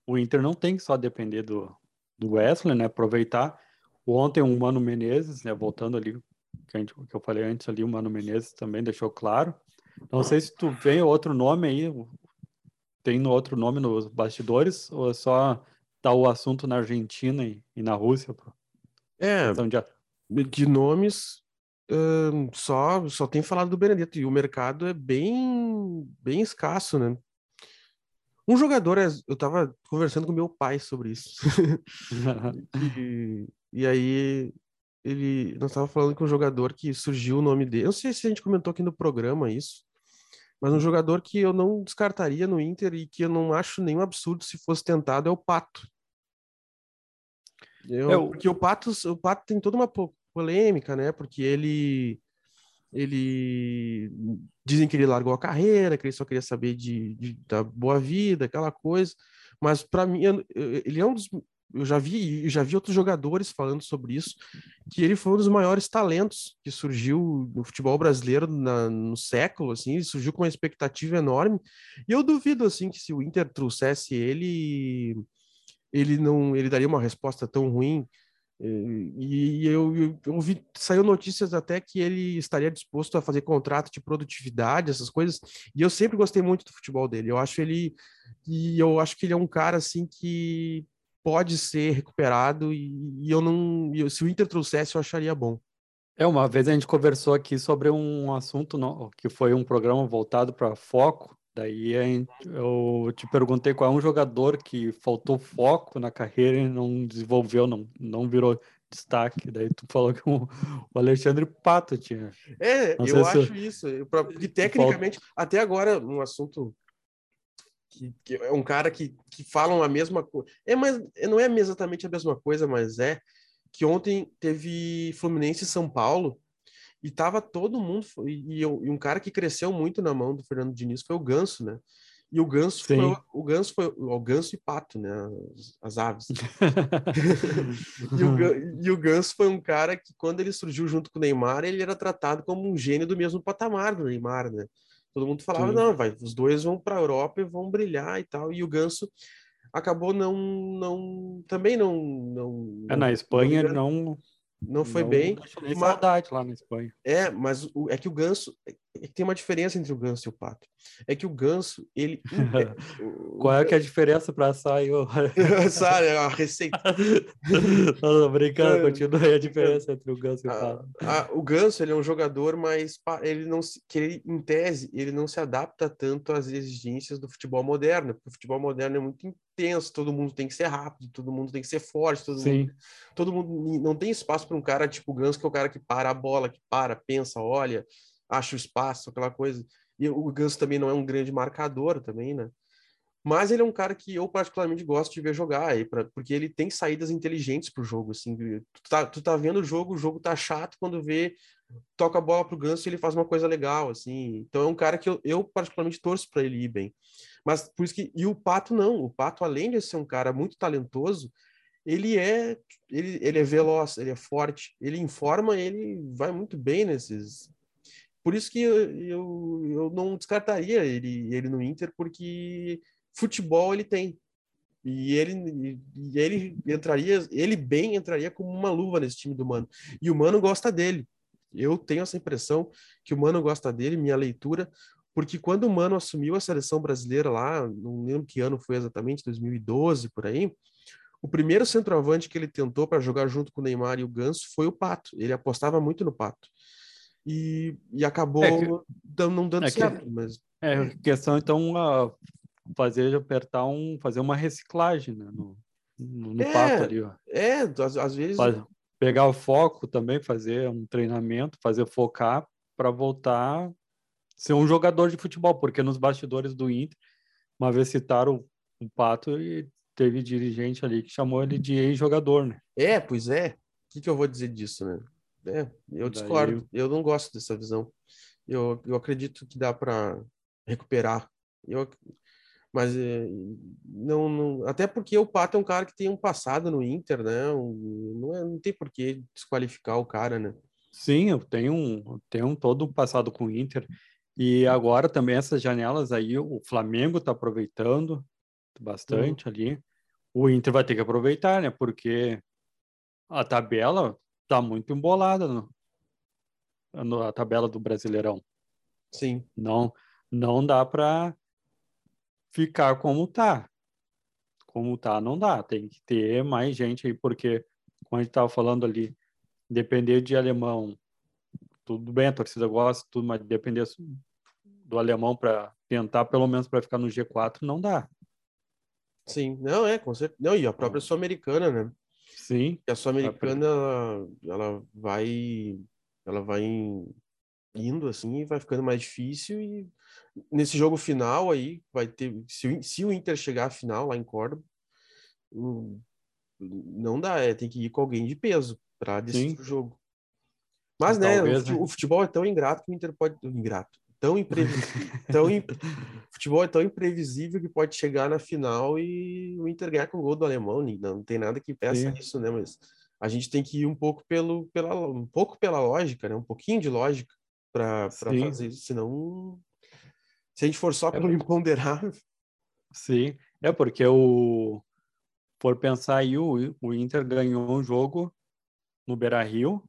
S2: o Inter não tem que só depender do, do Wesley, né? Aproveitar Ontem o Mano Menezes, né, voltando ali, que, gente, que eu falei antes ali, o Mano Menezes também deixou claro. Não sei se tu vem outro nome aí, tem outro nome nos bastidores ou é só tá o assunto na Argentina e, e na Rússia? Pô?
S1: É, de... de nomes só só tem falado do Benedetto e o mercado é bem bem escasso, né? Um jogador, é, eu tava conversando com meu pai sobre isso. e, e, aí ele nós tava falando com um jogador que surgiu o nome dele. Eu não sei se a gente comentou aqui no programa isso, mas um jogador que eu não descartaria no Inter e que eu não acho nenhum absurdo se fosse tentado é o Pato. Eu, é, porque o Pato, o Pato tem toda uma polêmica, né? Porque ele ele dizem que ele largou a carreira, que ele só queria saber de, de da boa vida, aquela coisa. Mas para mim, ele é um dos eu já vi, eu já vi outros jogadores falando sobre isso, que ele foi um dos maiores talentos que surgiu no futebol brasileiro na, no século, assim, ele surgiu com uma expectativa enorme. E eu duvido assim que se o Inter trouxesse ele, ele não, ele daria uma resposta tão ruim e, eu, eu, ouvi, saiu notícias até que ele estaria disposto a fazer contrato de produtividade, essas coisas. E eu sempre gostei muito do futebol dele. Eu acho ele e eu acho que ele é um cara assim que pode ser recuperado e, e eu não, eu, se o Inter trouxesse, eu acharia bom.
S2: É, uma vez a gente conversou aqui sobre um assunto no, que foi um programa voltado para foco Daí eu te perguntei qual é um jogador que faltou foco na carreira e não desenvolveu, não, não virou destaque. Daí tu falou que o, Alexandre Pato tinha.
S1: É, não eu acho se... isso. Porque tecnicamente, até agora, um assunto que, que, é um cara que, que falam a mesma coisa. É, mas não é exatamente a mesma coisa, mas é que ontem teve Fluminense e São Paulo e tava todo mundo. E, e, um cara que cresceu muito na mão do Fernando Diniz foi o Ganso, né? E o Ganso foi o Ganso foi o Ganso e Pato, né? As, as aves. e, o, e o Ganso foi um cara que, quando ele surgiu junto com o Neymar, ele era tratado como um gênio do mesmo patamar do Neymar, né? Todo mundo falava, Sim. não, vai, os dois vão para a Europa e vão brilhar e tal. E o Ganso acabou não, não, também não, não.
S2: É, na Espanha não,
S1: não foi não, bem.
S2: Mas, saudade lá na Espanha.
S1: É, mas o, é que o Ganso tem uma diferença entre o Ganso e o Pato. É que o Ganso, ele.
S2: Qual é que é a diferença para sair?
S1: Sabe, a receita.
S2: Não, brincando, é, continua aí a diferença entre o Ganso e o Pato.
S1: A, a, o Ganso, ele é um jogador, mas ele não que ele, em tese, ele não se adapta tanto às exigências do futebol moderno, porque o futebol moderno é muito intenso, todo mundo tem que ser rápido, todo mundo tem que ser forte, todo Sim. mundo, todo mundo não tem espaço para um cara tipo o Ganso, que é o cara que para a bola, que para, pensa, olha, acha o espaço, aquela coisa. E o Ganso também não é um grande marcador também, né? Mas ele é um cara que eu particularmente gosto de ver jogar, aí, pra, porque ele tem saídas inteligentes pro jogo, assim. Tu tá, tu tá vendo o jogo, o jogo tá chato quando vê, toca a bola pro Ganso e ele faz uma coisa legal, assim. Então é um cara que eu, eu particularmente torço para ele ir bem. Mas por isso que e o Pato não, o Pato além de ser um cara muito talentoso, ele é ele, ele é veloz, ele é forte, ele informa, ele vai muito bem nesses por isso que eu, eu, eu não descartaria ele, ele no Inter, porque futebol ele tem. E ele, e ele entraria, ele bem entraria como uma luva nesse time do Mano. E o Mano gosta dele. Eu tenho essa impressão que o Mano gosta dele, minha leitura, porque quando o Mano assumiu a seleção brasileira lá, não lembro que ano foi exatamente, 2012 por aí, o primeiro centroavante que ele tentou para jogar junto com o Neymar e o Ganso foi o Pato. Ele apostava muito no Pato e, e acabou é que, não dando é certo. Que, mas...
S2: É, questão então uh, fazer apertar um, fazer uma reciclagem né, no, no, no é, pato ali. Ó.
S1: É, às, às vezes.
S2: pegar o foco também, fazer um treinamento, fazer focar para voltar ser um jogador de futebol, porque nos bastidores do Inter, uma vez citaram o, o Pato e teve dirigente ali que chamou ele de ex-jogador, né?
S1: É, pois é. O que, que eu vou dizer disso, né? É, eu discordo. Daí... Eu não gosto dessa visão. Eu, eu acredito que dá para recuperar. Eu, mas é, não, não, até porque o Pato é um cara que tem um passado no Inter, né? Um, não, é, não tem por que desqualificar o cara, né?
S2: Sim, eu tenho um, tenho um todo um passado com o Inter. E agora também essas janelas aí, o Flamengo está aproveitando bastante uhum. ali. O Inter vai ter que aproveitar, né? Porque a tabela tá muito embolada no, no, a tabela do Brasileirão.
S1: Sim.
S2: Não, não dá para ficar como tá. Como tá, não dá. Tem que ter mais gente aí, porque, como a gente estava falando ali, depender de alemão, tudo bem, a torcida gosta, tudo, mas depender do alemão para tentar, pelo menos para ficar no G4, não dá.
S1: Sim, não, é, com certeza. Não, e a própria Sul-Americana, né?
S2: Sim.
S1: E a Sul-Americana, ela, ela vai. Ela vai indo assim e vai ficando mais difícil. E nesse jogo final aí, vai ter. Se o, se o Inter chegar à final lá em Córdoba, não dá, é, tem que ir com alguém de peso para decidir o jogo. Mas, né, Talvez, né, o futebol é tão ingrato que o Inter pode. Ingrato tão imprevisível, tão futebol é tão imprevisível que pode chegar na final e o Inter ganhar com o gol do alemão, não, tem nada que peça Sim. isso, né, mas a gente tem que ir um pouco pelo pela um pouco pela lógica, né, um pouquinho de lógica para fazer isso, senão se a gente for só é pelo imponderável.
S2: Sim, é porque o por pensar aí o, o Inter ganhou um jogo no Beira-Rio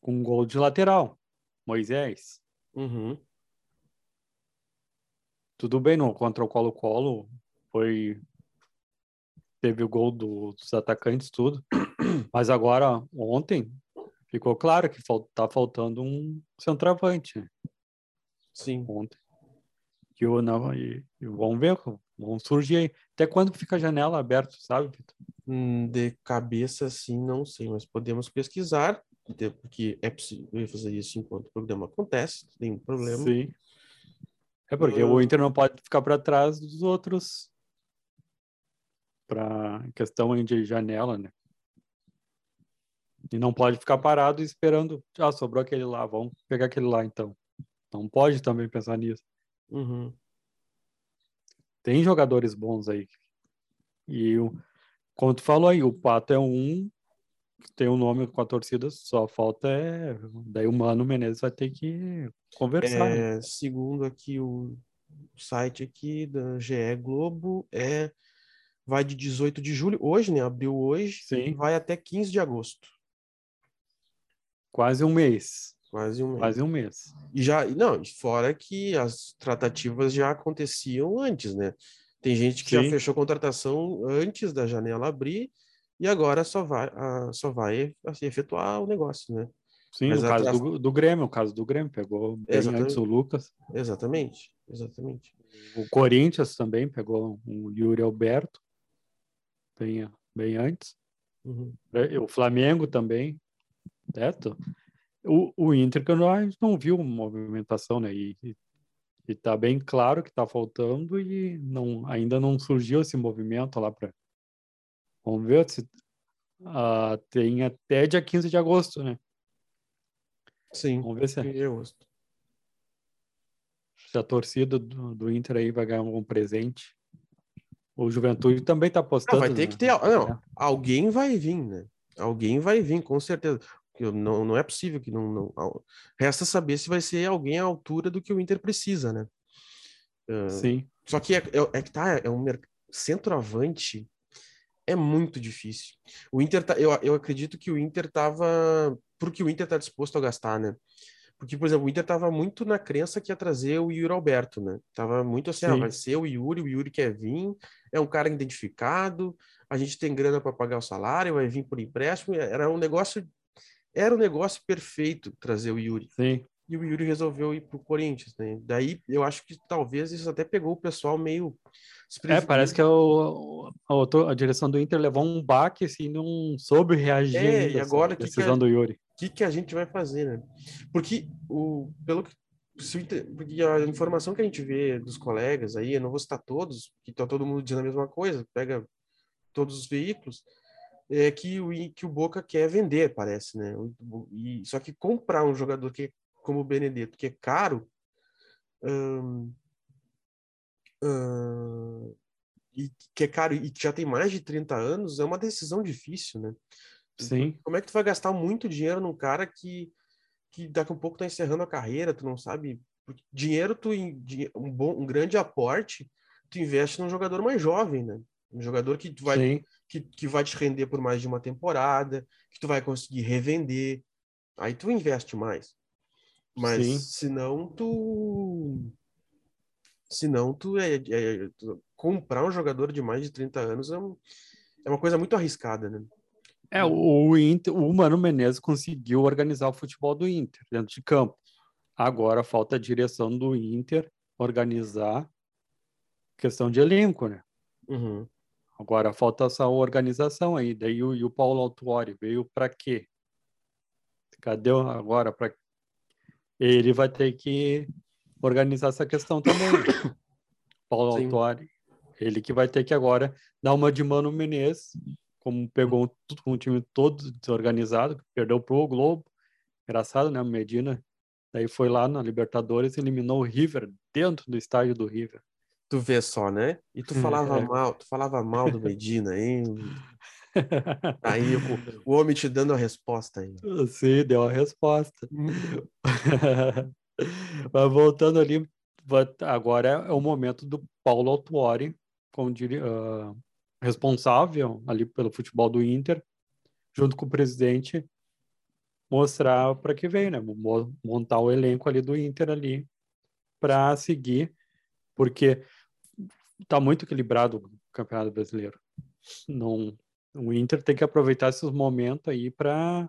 S2: com um gol de lateral, Moisés.
S1: Uhum
S2: tudo bem no contra o Colo-Colo, foi teve o gol do, dos atacantes tudo, mas agora ontem ficou claro que tá faltando um centroavante.
S1: Sim.
S2: Ontem. Que o não e, e vamos ver, vão surgir aí. Até quando fica a janela aberta, sabe, Vitor?
S1: Hum, de cabeça, assim, não sei, mas podemos pesquisar, porque é possível fazer isso enquanto o programa acontece, tem problema.
S2: Sim. É porque o Inter não pode ficar para trás dos outros para questão de janela, né? E não pode ficar parado esperando, ah, sobrou aquele lá, vamos pegar aquele lá então. Não pode também pensar nisso.
S1: Uhum.
S2: Tem jogadores bons aí. E o, como tu falou aí, o Pato é um tem um nome com a torcida, só falta é. Daí o Mano Menezes vai ter que conversar.
S1: É, né? Segundo aqui o site aqui da GE Globo, é vai de 18 de julho, hoje, né? Abriu hoje,
S2: Sim.
S1: vai até 15 de agosto.
S2: Quase um mês.
S1: Quase um mês.
S2: Quase um mês.
S1: E já, não, fora que as tratativas já aconteciam antes, né? Tem gente que Sim. já fechou contratação antes da janela abrir e agora só vai, só vai assim, efetuar o negócio, né?
S2: Sim, Mas o caso do, do Grêmio, o caso do Grêmio, pegou bem exatamente. antes o Lucas.
S1: Exatamente, exatamente.
S2: O Corinthians também pegou o Yuri Alberto, bem, bem antes.
S1: Uhum.
S2: É, o Flamengo também, certo? O, o Inter, que nós não viu movimentação, né? E, e, e tá bem claro que tá faltando e não, ainda não surgiu esse movimento lá para Vamos ver se uh, tem até dia 15 de agosto, né?
S1: Sim.
S2: Vamos ver se,
S1: agosto.
S2: se a torcida do, do Inter aí vai ganhar algum presente. O Juventude também tá apostando.
S1: Não, vai ter né? que ter. Não, é. alguém vai vir, né? Alguém vai vir, com certeza. Não, não é possível que não, não. Resta saber se vai ser alguém à altura do que o Inter precisa, né?
S2: Uh, Sim.
S1: Só que é, é, é que tá, é um centroavante é muito difícil. O Inter, tá, eu, eu acredito que o Inter tava, porque o Inter tá disposto a gastar, né? Porque, por exemplo, o Inter tava muito na crença que ia trazer o Yuri Alberto, né? Tava muito assim, ah, vai ser o Yuri, o Yuri quer vir, é um cara identificado, a gente tem grana para pagar o salário, vai vir por empréstimo, era um negócio era um negócio perfeito trazer o Yuri.
S2: Sim.
S1: E o Yuri resolveu ir pro Corinthians, né? Daí eu acho que talvez isso até pegou o pessoal meio
S2: é, parece que é o, a, a, direção do Inter levou um baque assim, não soube reagir
S1: é, ainda, e agora
S2: que decisão que a, do Yuri. O
S1: que, que a gente vai fazer, né? Porque o pelo que porque a informação que a gente vê dos colegas aí, eu não vou citar todos, que tá todo mundo dizendo a mesma coisa, pega todos os veículos, é que o, que o Boca quer vender, parece, né? E, só que comprar um jogador que como o Benedetto, que é caro, hum, uh, e que é caro e que já tem mais de 30 anos, é uma decisão difícil, né?
S2: Sim.
S1: Como é que tu vai gastar muito dinheiro num cara que, que daqui a um pouco tá encerrando a carreira, tu não sabe? Dinheiro, tu um, bom, um grande aporte, tu investe num jogador mais jovem, né? Um jogador que tu vai, que, que vai te render por mais de uma temporada, que tu vai conseguir revender. Aí tu investe mais. Mas Sim. senão tu Senão, tu é, é tu, comprar um jogador de mais de 30 anos é, um, é uma coisa muito arriscada, né?
S2: É, o, Inter, o Mano Menezes conseguiu organizar o futebol do Inter dentro de campo. Agora falta a direção do Inter organizar questão de elenco, né?
S1: Uhum.
S2: Agora falta essa organização aí. Daí o, e o Paulo Autuori veio para quê? Cadê agora para ele vai ter que organizar essa questão também. Né? Paulo Sim. Autuori, ele que vai ter que agora dar uma de Mano Menezes, como pegou um, um time todo desorganizado, perdeu pro Globo. Engraçado, né? Medina Daí foi lá na Libertadores e eliminou o River dentro do estádio do River.
S1: Tu vê só, né? E tu falava é. mal, tu falava mal do Medina, hein? Aí o, o, homem te dando a resposta aí.
S2: Sim, deu a resposta. Mas voltando ali, agora é o momento do Paulo Autuori, como diria, uh, responsável ali pelo futebol do Inter, junto com o presidente, mostrar para que veio, né? Montar o elenco ali do Inter ali para seguir, porque tá muito equilibrado o Campeonato Brasileiro. Não, o Inter tem que aproveitar esses momentos aí para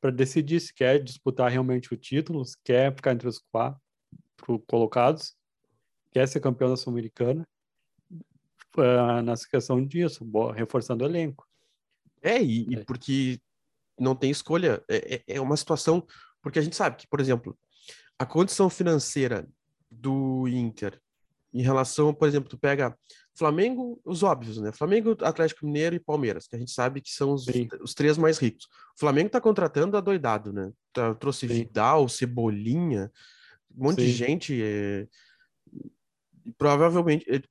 S2: para decidir se quer disputar realmente o título, se quer ficar entre os quatro colocados, quer ser campeão da Sul-Americana, uh, nessa questão disso, reforçando o elenco.
S1: É, e, é. e porque não tem escolha. É, é, é uma situação. Porque a gente sabe que, por exemplo, a condição financeira do Inter em relação, por exemplo, tu pega Flamengo, os óbvios, né? Flamengo, Atlético Mineiro e Palmeiras, que a gente sabe que são os, os três mais ricos. O Flamengo tá contratando adoidado, né? Tá, trouxe Sim. Vidal, Cebolinha, um monte Sim. de gente. É... Provavelmente. É...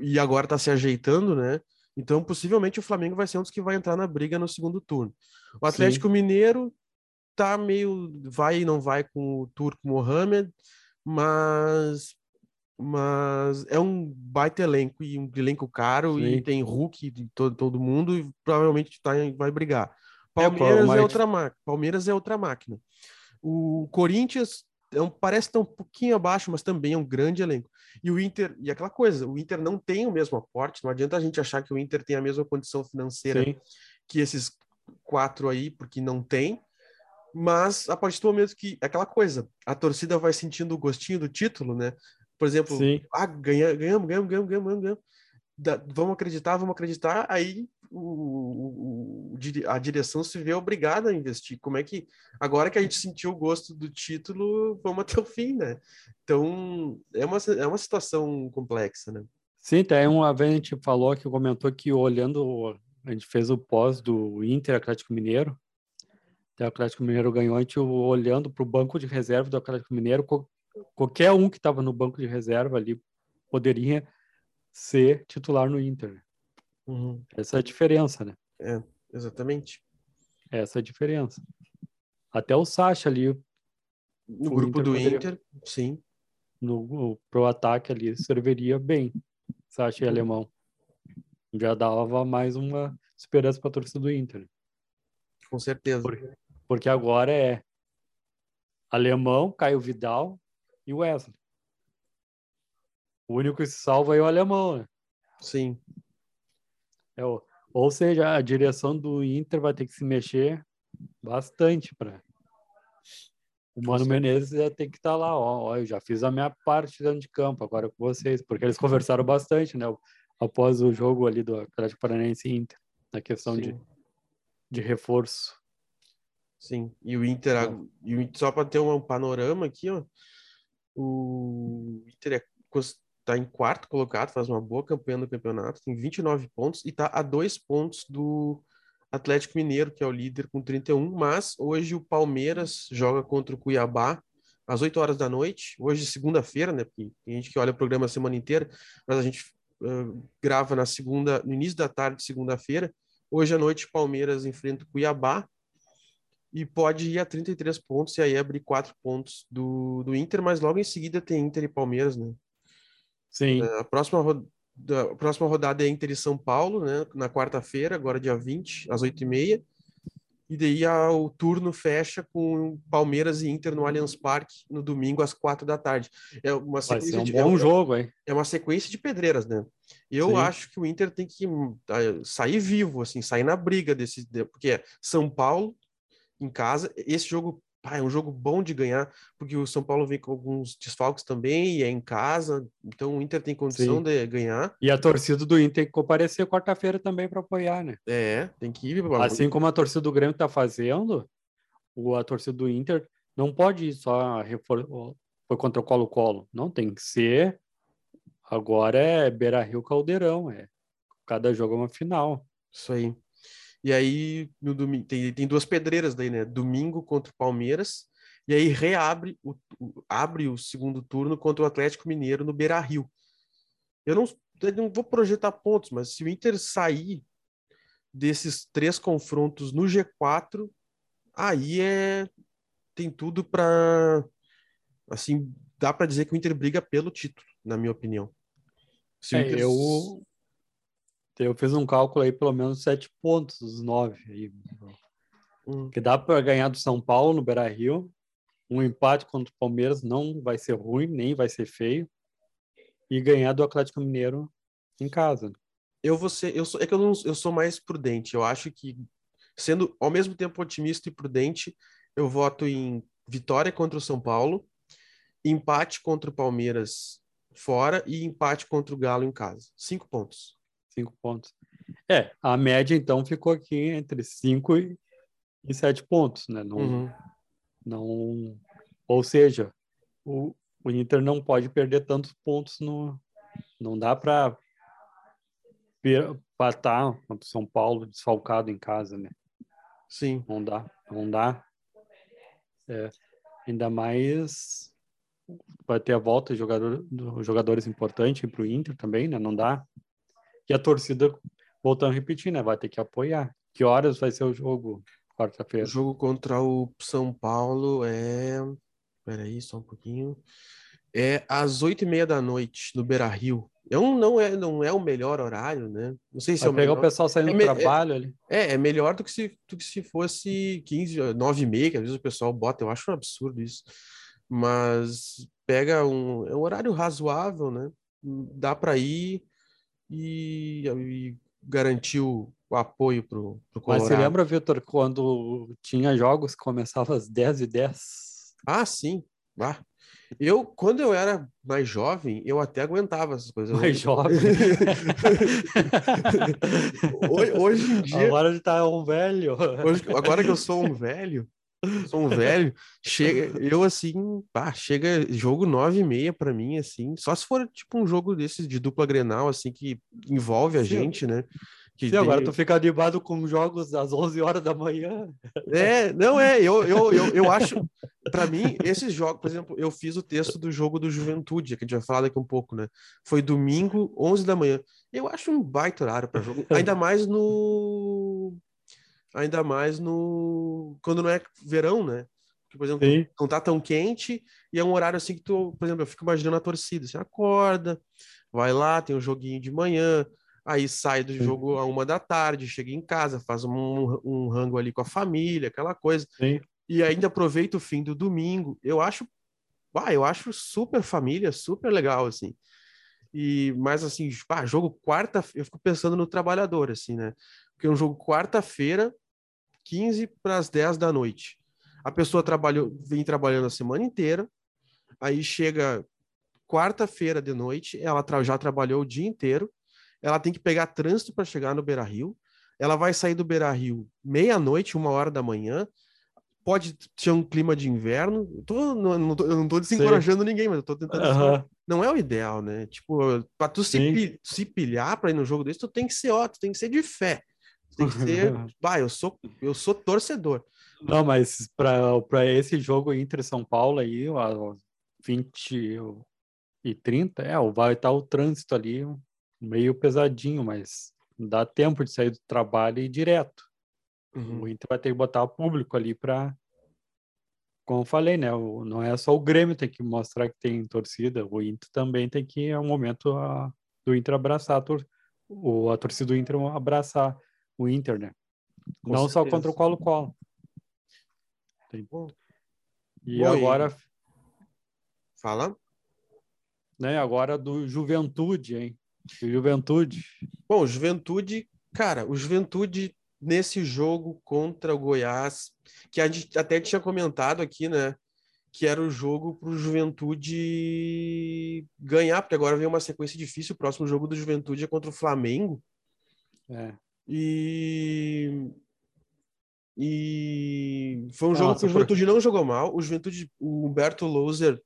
S1: E agora tá se ajeitando, né? Então, possivelmente, o Flamengo vai ser um dos que vai entrar na briga no segundo turno. O Atlético. Mineiro tá meio vai e não vai com o Turco Mohamed, mas mas é um baita elenco e um elenco caro Sim. e tem Hulk de todo, todo mundo e provavelmente tá, vai brigar. É, Palmeiras é, é outra máquina. Palmeiras é outra máquina. O Corinthians é um, parece estar um pouquinho abaixo, mas também é um grande elenco. E o Inter, e aquela coisa, o Inter não tem o mesmo aporte, não adianta a gente achar que o Inter tem a mesma condição financeira Sim. que esses quatro aí, porque não tem. Mas a partir do momento que aquela coisa, a torcida vai sentindo o gostinho do título, né? Por exemplo, Sim. ah, ganha, ganhamos, ganhamos, ganhamos, ganhamos, ganhamos. Vamos acreditar, vamos acreditar, aí o, o, a direção se vê obrigada a investir. Como é que, agora que a gente sentiu o gosto do título, vamos até o fim, né? Então, é uma, é uma situação complexa, né?
S2: Sim, tem uma vez a gente falou que comentou que olhando, a gente fez o pós do Inter Atlético Mineiro, o Atlético Mineiro ganhou, a gente olhando para o banco de reserva do Atlético Mineiro, qualquer um que estava no banco de reserva ali poderia ser titular no Inter. Uhum. Essa é a diferença, né?
S1: É, exatamente.
S2: Essa é a diferença. Até o Sacha ali.
S1: No grupo Inter do poderia, Inter, sim.
S2: No, pro ataque ali serviria bem. Sacha e alemão. Já dava mais uma esperança para a torcida do Inter.
S1: Com certeza.
S2: Porque, porque agora é alemão, Caio Vidal e Wesley. O único que se salva é o alemão, né?
S1: Sim.
S2: É, ou seja, a direção do Inter vai ter que se mexer bastante para o Mano Menezes já tem que estar tá lá, ó, ó, eu já fiz a minha parte dentro de campo, agora com vocês, porque eles conversaram bastante, né, após o jogo ali do Atlético Paranaense Inter, na questão de, de reforço.
S1: Sim, e o Inter, e só para ter um panorama aqui, ó, o Inter é está em quarto colocado, faz uma boa campanha no campeonato, tem 29 pontos e está a dois pontos do Atlético Mineiro, que é o líder com 31, mas hoje o Palmeiras joga contra o Cuiabá às 8 horas da noite, hoje segunda-feira, né, porque tem gente que olha o programa a semana inteira, mas a gente uh, grava na segunda, no início da tarde, segunda-feira, hoje à noite Palmeiras enfrenta o Cuiabá, e pode ir a 33 pontos e aí abrir quatro pontos do, do Inter, mas logo em seguida tem Inter e Palmeiras, né?
S2: Sim.
S1: A próxima, a próxima rodada é Inter e São Paulo, né? Na quarta-feira, agora dia 20, às 8h30. e daí a, o turno fecha com Palmeiras e Inter no Allianz Parque no domingo às quatro da tarde. É uma
S2: sequência um de, bom é, jogo, hein?
S1: É uma sequência de pedreiras, né? Eu Sim. acho que o Inter tem que uh, sair vivo, assim, sair na briga desse, porque é São Paulo em casa, esse jogo é um jogo bom de ganhar, porque o São Paulo vem com alguns desfalques também e é em casa, então o Inter tem condição Sim. de ganhar.
S2: E a torcida do Inter tem que comparecer quarta-feira também para apoiar, né?
S1: É, tem que ir.
S2: Assim como a torcida do Grêmio está fazendo, o, a torcida do Inter não pode ir só refor... foi contra o Colo-Colo, não tem que ser. Agora é Beira Rio Caldeirão, é cada jogo é uma final.
S1: Isso aí. E aí, no domingo, tem, tem duas pedreiras daí, né? Domingo contra o Palmeiras, e aí reabre o, o, abre o segundo turno contra o Atlético Mineiro no Beira Rio. Eu não, eu não vou projetar pontos, mas se o Inter sair desses três confrontos no G4, aí é tem tudo para assim dá para dizer que o Inter briga pelo título, na minha opinião.
S2: Se é, Inter... eu eu fiz um cálculo aí, pelo menos sete pontos dos nove. Aí. Hum. Que dá para ganhar do São Paulo no Beira Rio. Um empate contra o Palmeiras não vai ser ruim, nem vai ser feio. E ganhar do Atlético Mineiro em casa.
S1: Eu vou ser, eu sou, é que eu, não, eu sou mais prudente. Eu acho que, sendo ao mesmo tempo otimista e prudente, eu voto em vitória contra o São Paulo, empate contra o Palmeiras fora e empate contra o Galo em casa. Cinco pontos
S2: cinco pontos. É, a média então ficou aqui entre cinco e, e sete pontos, né? Não, uhum. não, ou seja, o, o Inter não pode perder tantos pontos no, não dá para patar o São Paulo desfalcado em casa, né?
S1: Sim.
S2: Não dá, não dá. É, ainda mais vai ter a volta de jogador, jogadores importantes para o Inter também, né? Não dá e a torcida, voltando a repetir, né? Vai ter que apoiar. Que horas vai ser o jogo quarta-feira?
S1: O jogo contra o São Paulo é. Peraí, só um pouquinho. É às oito e meia da noite, no Beira Rio. É um, não, é, não é o melhor horário, né? Não sei se
S2: vai
S1: é o
S2: pegar
S1: melhor.
S2: o pessoal saindo é, do trabalho
S1: é,
S2: ali.
S1: É, é melhor do que se, do que se fosse 15, 9 e meia, que às vezes o pessoal bota. Eu acho um absurdo isso. Mas pega um, é um horário razoável, né? Dá para ir e, e garantiu o apoio para o
S2: Colorado. Mas você lembra, Vitor, quando tinha jogos que começavam às 10 e 10?
S1: Ah, sim. Ah. Eu, quando eu era mais jovem, eu até aguentava essas coisas.
S2: Mais jovem?
S1: hoje, hoje, em dia...
S2: Agora tá um velho.
S1: Hoje, agora que eu sou um velho, sou um velho, chega, eu assim, pá, chega jogo nove e meia para mim, assim, só se for tipo um jogo desses de dupla Grenal, assim, que envolve a Sim. gente, né?
S2: Que Sim, tem... agora tu fica animado com jogos às 11 horas da manhã.
S1: É, não é, eu, eu, eu, eu acho, para mim, esses jogos, por exemplo, eu fiz o texto do jogo do Juventude, que a gente vai falar daqui um pouco, né? Foi domingo, 11 da manhã. Eu acho um baita horário para jogo, ainda mais no ainda mais no quando não é verão, né? Porque, por exemplo, Sim. não tá tão quente e é um horário assim que tu, por exemplo, eu fico imaginando a torcida, você acorda, vai lá, tem um joguinho de manhã, aí sai do Sim. jogo a uma da tarde, chega em casa, faz um, um rango ali com a família, aquela coisa.
S2: Sim.
S1: E ainda aproveita o fim do domingo. Eu acho, ah, eu acho super família, super legal assim. E mais assim, ah, jogo quarta, eu fico pensando no trabalhador assim, né? Porque é um jogo quarta-feira 15 para as 10 da noite. A pessoa trabalhou, vem trabalhando a semana inteira, aí chega quarta-feira de noite, ela tra já trabalhou o dia inteiro, ela tem que pegar trânsito para chegar no Beira Rio, ela vai sair do Beira Rio meia-noite, uma hora da manhã, pode ter um clima de inverno. Eu, tô, não, não tô, eu não tô desencorajando Sim. ninguém, mas eu tô tentando. Uhum. Não é o ideal, né? Tipo, para tu se, se pilhar para ir no jogo desse, tu tem que ser ó, tu tem que ser de fé tem que ser. vai, eu sou, eu sou torcedor.
S2: Não, mas para esse jogo entre São Paulo aí, 20 e 30, é, vai estar o trânsito ali meio pesadinho, mas dá tempo de sair do trabalho e ir direto. Uhum. O Inter vai ter que botar o público ali para como eu falei, né? O, não é só o Grêmio tem que mostrar que tem torcida, o Inter também tem que, é um momento a, do Inter abraçar a, tor, o, a torcida do Inter abraçar o Inter, né? Com Não certeza. só contra o Colo-Colo. E Bom, agora.
S1: Fala.
S2: Né, agora do Juventude, hein? Juventude.
S1: Bom, Juventude, cara, o Juventude nesse jogo contra o Goiás, que a gente até tinha comentado aqui, né? Que era o jogo para o Juventude ganhar, porque agora vem uma sequência difícil. O próximo jogo do Juventude é contra o Flamengo.
S2: É.
S1: E e foi um Nossa, jogo que o Juventude por... não jogou mal. O Juventude, o Humberto Louser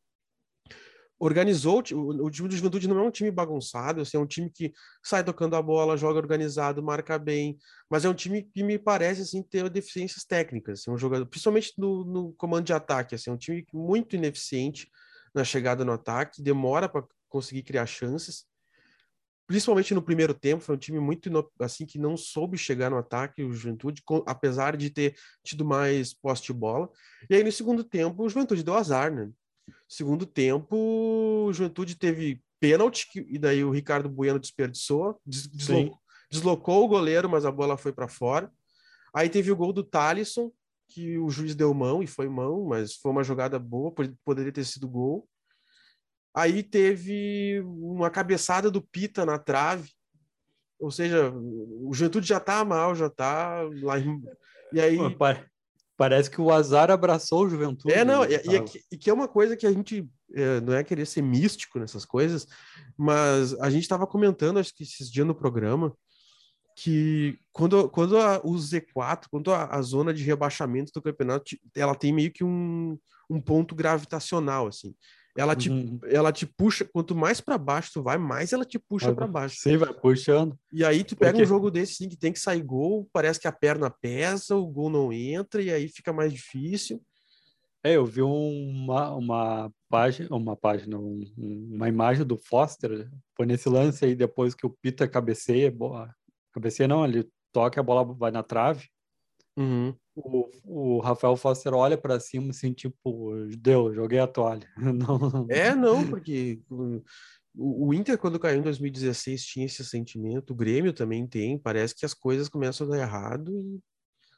S1: organizou. O, o, time do Juventude não é um time bagunçado, assim, é um time que sai tocando a bola, joga organizado, marca bem, mas é um time que me parece assim ter deficiências técnicas. Assim, um jogador, principalmente no, no comando de ataque, assim, é um time muito ineficiente na chegada no ataque, demora para conseguir criar chances principalmente no primeiro tempo, foi um time muito assim que não soube chegar no ataque, o Juventude, apesar de ter tido mais posse de bola. E aí no segundo tempo, o Juventude deu azar, né? Segundo tempo, o Juventude teve pênalti, e daí o Ricardo Bueno desperdiçou, deslocou, deslocou o goleiro, mas a bola foi para fora. Aí teve o gol do Talisson, que o juiz deu mão, e foi mão, mas foi uma jogada boa, poderia ter sido gol. Aí teve uma cabeçada do Pita na trave. Ou seja, o Juventude já tá mal, já tá lá. Em... E aí. Pô,
S2: parece que o azar abraçou o Juventude.
S1: É, não, né? e, e, e, que é uma coisa que a gente. É, não é querer ser místico nessas coisas, mas a gente estava comentando, acho que esses dias no programa, que quando, quando a, o Z4, quando a, a, zona de rebaixamento do campeonato, ela tem meio que um, um ponto gravitacional, assim. Ela te, uhum. ela te puxa, quanto mais para baixo tu vai, mais ela te puxa para baixo.
S2: Sim, vai puxando.
S1: E aí tu pega um jogo desse sim, que tem que sair gol, parece que a perna pesa, o gol não entra e aí fica mais difícil.
S2: É, eu vi uma, uma página, uma página, um, uma imagem do Foster, foi nesse lance aí depois que o Pita cabeceia, cabeceia não, ele toca a bola vai na trave.
S1: Uhum
S2: o, o Rafael Foster olha para cima assim, tipo, deu, joguei a toalha.
S1: não... É, não, porque o, o Inter, quando caiu em 2016, tinha esse sentimento, o Grêmio também tem, parece que as coisas começam a dar errado e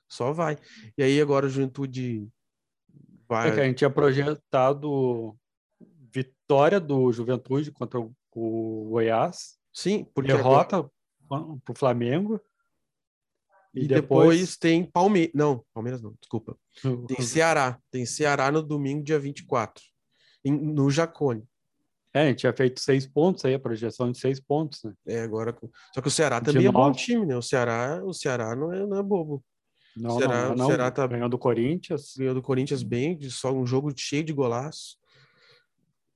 S1: só vai. E aí agora a Juventude
S2: vai... É que a gente tinha projetado vitória do Juventude contra o, Goiás.
S1: Sim, porque
S2: derrota agora... para o Flamengo
S1: e, depois... depois, tem Palmeiras. Não, Palmeiras não, desculpa. Tem Ceará. Tem Ceará no domingo, dia 24. Em, no Jacone.
S2: É, a gente tinha feito seis pontos aí, a projeção de seis pontos, né?
S1: É, agora. Só que o Ceará também é bom time, né? O Ceará, o Ceará não é, não é bobo.
S2: Não, Ceará, não, não. O Ceará tá ganhando do Corinthians.
S1: Ganhou do Corinthians bem, só um jogo cheio de golaço.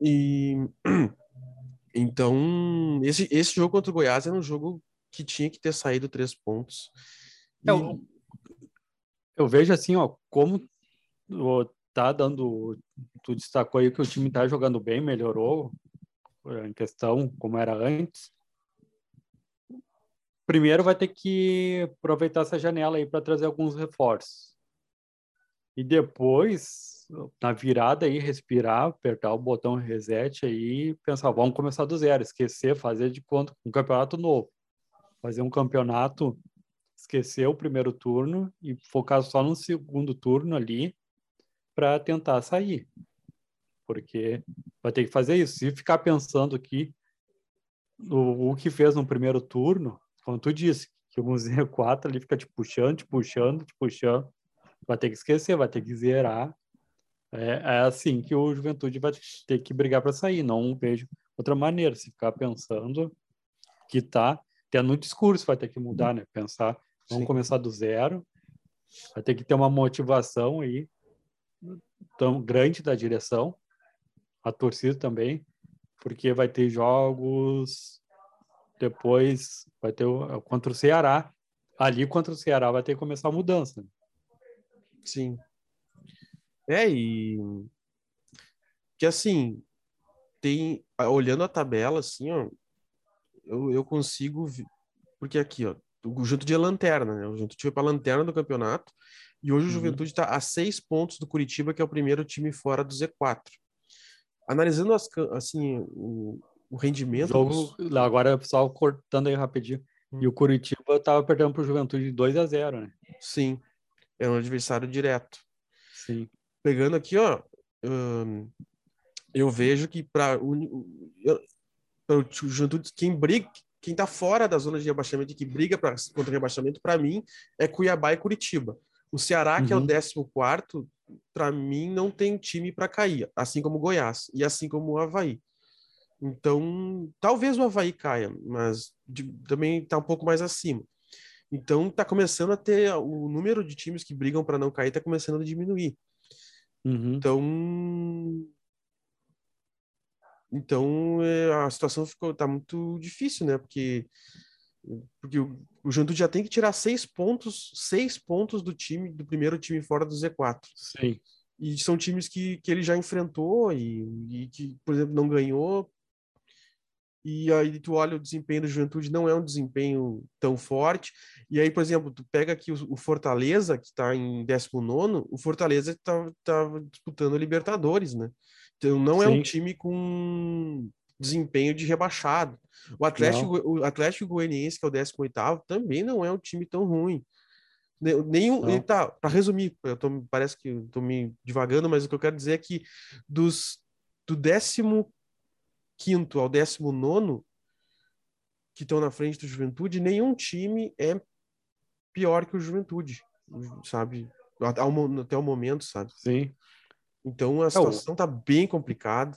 S1: E então, esse, esse jogo contra o Goiás era um jogo que tinha que ter saído três pontos.
S2: Eu, eu vejo assim, ó, como tá dando. Tu destacou aí que o time tá jogando bem, melhorou em questão como era antes. Primeiro vai ter que aproveitar essa janela aí para trazer alguns reforços. E depois, na virada aí, respirar, apertar o botão reset aí, pensar, vamos começar do zero, esquecer, fazer de conta um campeonato novo. Fazer um campeonato esquecer o primeiro turno e focar só no segundo turno ali para tentar sair. Porque vai ter que fazer isso. Se ficar pensando que o, o que fez no primeiro turno, como tu disse, que o Museu 4 ali fica te puxando, te puxando, te puxando, vai ter que esquecer, vai ter que zerar. É, é assim que o Juventude vai ter que brigar para sair. Não vejo outra maneira. Se ficar pensando que tá até no discurso vai ter que mudar, né? Pensar Vamos Sim. começar do zero. Vai ter que ter uma motivação aí tão grande da direção, a torcida também, porque vai ter jogos depois vai ter o, contra o Ceará. Ali contra o Ceará vai ter que começar a mudança.
S1: Sim. É, e que assim, tem olhando a tabela assim, ó, eu, eu consigo porque aqui, ó, o Juventude é lanterna, né? O Juventude foi para a lanterna do campeonato e hoje o uhum. Juventude está a seis pontos do Curitiba, que é o primeiro time fora do Z4. Analisando as, assim o, o rendimento.
S2: Jogo, dos... Agora, só cortando aí rapidinho. Hum. E o Curitiba estava perdendo para o Juventude de 2 a 0 né?
S1: Sim, é um adversário direto.
S2: Sim.
S1: Pegando aqui, ó, hum, eu vejo que para o Juventude, quem briga, quem tá fora da zona de rebaixamento e que briga pra, contra o rebaixamento, para mim, é Cuiabá e Curitiba. O Ceará, uhum. que é o 14, para mim, não tem time para cair, assim como o Goiás e assim como o Havaí. Então, talvez o Havaí caia, mas de, também está um pouco mais acima. Então, está começando a ter o número de times que brigam para não cair, está começando a diminuir. Uhum. Então, então é, a situação ficou tá muito difícil, né? Porque porque o, o Juventude já tem que tirar seis pontos, seis pontos do time do primeiro time fora do
S2: Z4. Sim.
S1: E são times que, que ele já enfrentou e, e que, por exemplo, não ganhou e aí tu olha o desempenho do Juventude, não é um desempenho tão forte. E aí, por exemplo, tu pega aqui o, o Fortaleza, que está em 19, o Fortaleza está tá disputando Libertadores, né? Então não Sim. é um time com desempenho de rebaixado. O Atlético, o Atlético Goianiense, que é o 18 também não é um time tão ruim. Nenhum, tá, para resumir, eu tô, parece que estou me divagando, mas o que eu quero dizer é que dos do décimo quinto ao décimo nono que estão na frente do Juventude, nenhum time é pior que o Juventude, sabe? Até o momento, sabe?
S2: Sim.
S1: Então a situação está bem complicada.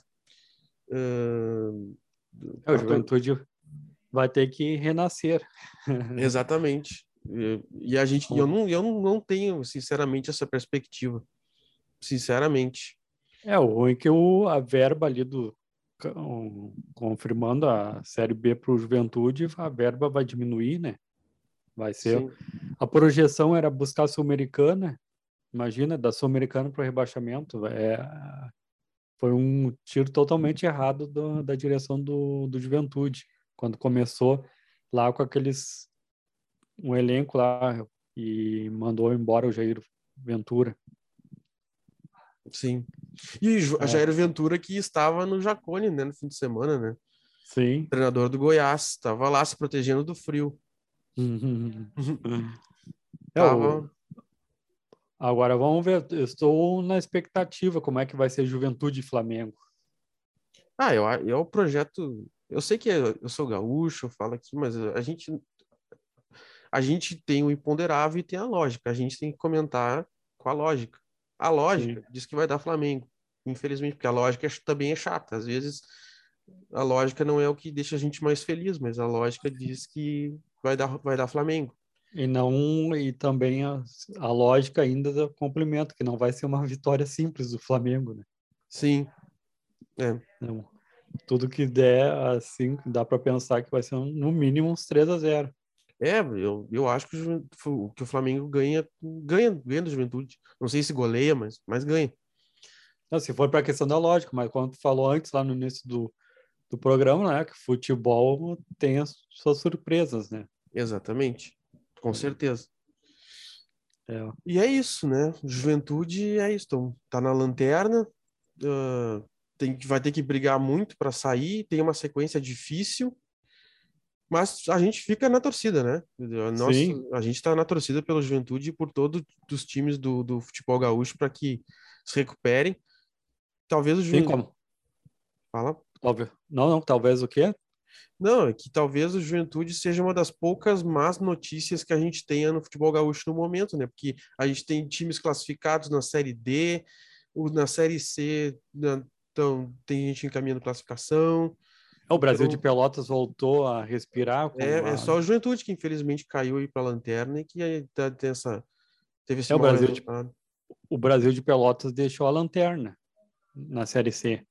S1: Uh,
S2: é, o Juventude vai ter que renascer.
S1: Exatamente. E, e a gente, eu não, eu não tenho, sinceramente, essa perspectiva. Sinceramente.
S2: É, o ruim é que o, a verba ali do, confirmando a Série B para o Juventude, a verba vai diminuir, né? Vai ser. Sim. A projeção era buscar a Sul-Americana, imagina, da Sul-Americana para o rebaixamento. É, foi um tiro totalmente errado do, da direção do, do Juventude, quando começou lá com aqueles. um elenco lá e mandou embora o Jair Ventura.
S1: Sim. E é. Jair Ventura que estava no Jacone, né, no fim de semana, né?
S2: Sim.
S1: treinador do Goiás, estava lá se protegendo do frio.
S2: é, tava... Agora vamos ver, eu estou na expectativa como é que vai ser Juventude e Flamengo.
S1: Ah, eu, eu o projeto, eu sei que eu sou gaúcho, eu falo aqui, mas a gente a gente tem o imponderável e tem a lógica. A gente tem que comentar com a lógica. A lógica Sim. diz que vai dar Flamengo, infelizmente, porque a lógica é, também é chata. Às vezes a lógica não é o que deixa a gente mais feliz, mas a lógica diz que vai dar, vai dar Flamengo.
S2: E não e também a, a lógica ainda do complemento, que não vai ser uma vitória simples do Flamengo, né?
S1: Sim. É.
S2: Não. Tudo que der, assim, dá para pensar que vai ser no mínimo uns 3 a 0
S1: é, eu, eu acho que o, que o Flamengo ganha, ganha, ganha do Juventude. Não sei se goleia, mas, mas ganha.
S2: Não, se for para a questão da lógica, mas como tu falou antes, lá no início do, do programa, né, que futebol tem as suas surpresas, né?
S1: Exatamente, com certeza.
S2: É.
S1: E é isso, né? Juventude é isso. Então, tá na lanterna, uh, tem, vai ter que brigar muito para sair, tem uma sequência difícil, mas a gente fica na torcida, né? Nossa, Sim. A gente está na torcida pela juventude e por todos os times do, do futebol gaúcho para que se recuperem. Talvez o
S2: Juventude. como?
S1: Fala.
S2: Óbvio. Não, não, talvez o quê?
S1: Não, é que talvez o Juventude seja uma das poucas más notícias que a gente tenha no futebol gaúcho no momento, né? Porque a gente tem times classificados na Série D, na Série C, né? então tem gente encaminhando classificação.
S2: É, o Brasil então, de Pelotas voltou a respirar.
S1: É, é só o Juventude que infelizmente caiu aí para a lanterna e que tá, tem essa, teve esse
S2: é, o Brasil de, O Brasil de Pelotas deixou a lanterna na Série C.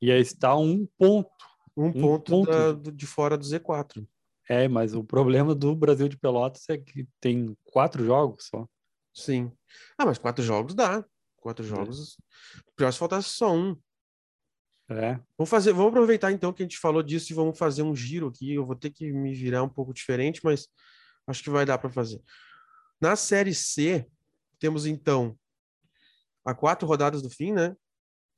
S2: E aí está um ponto.
S1: Um, ponto, ponto. Da, de fora do Z4.
S2: É, mas o problema do Brasil de Pelotas é que tem quatro jogos só.
S1: Sim. Ah, mas quatro jogos dá. Quatro jogos. É. Pior se faltasse só um.
S2: É.
S1: Vamos fazer, vamos aproveitar então que a gente falou disso e vamos fazer um giro aqui. Eu vou ter que me virar um pouco diferente, mas acho que vai dar para fazer. Na série C, temos então a quatro rodadas do fim, né?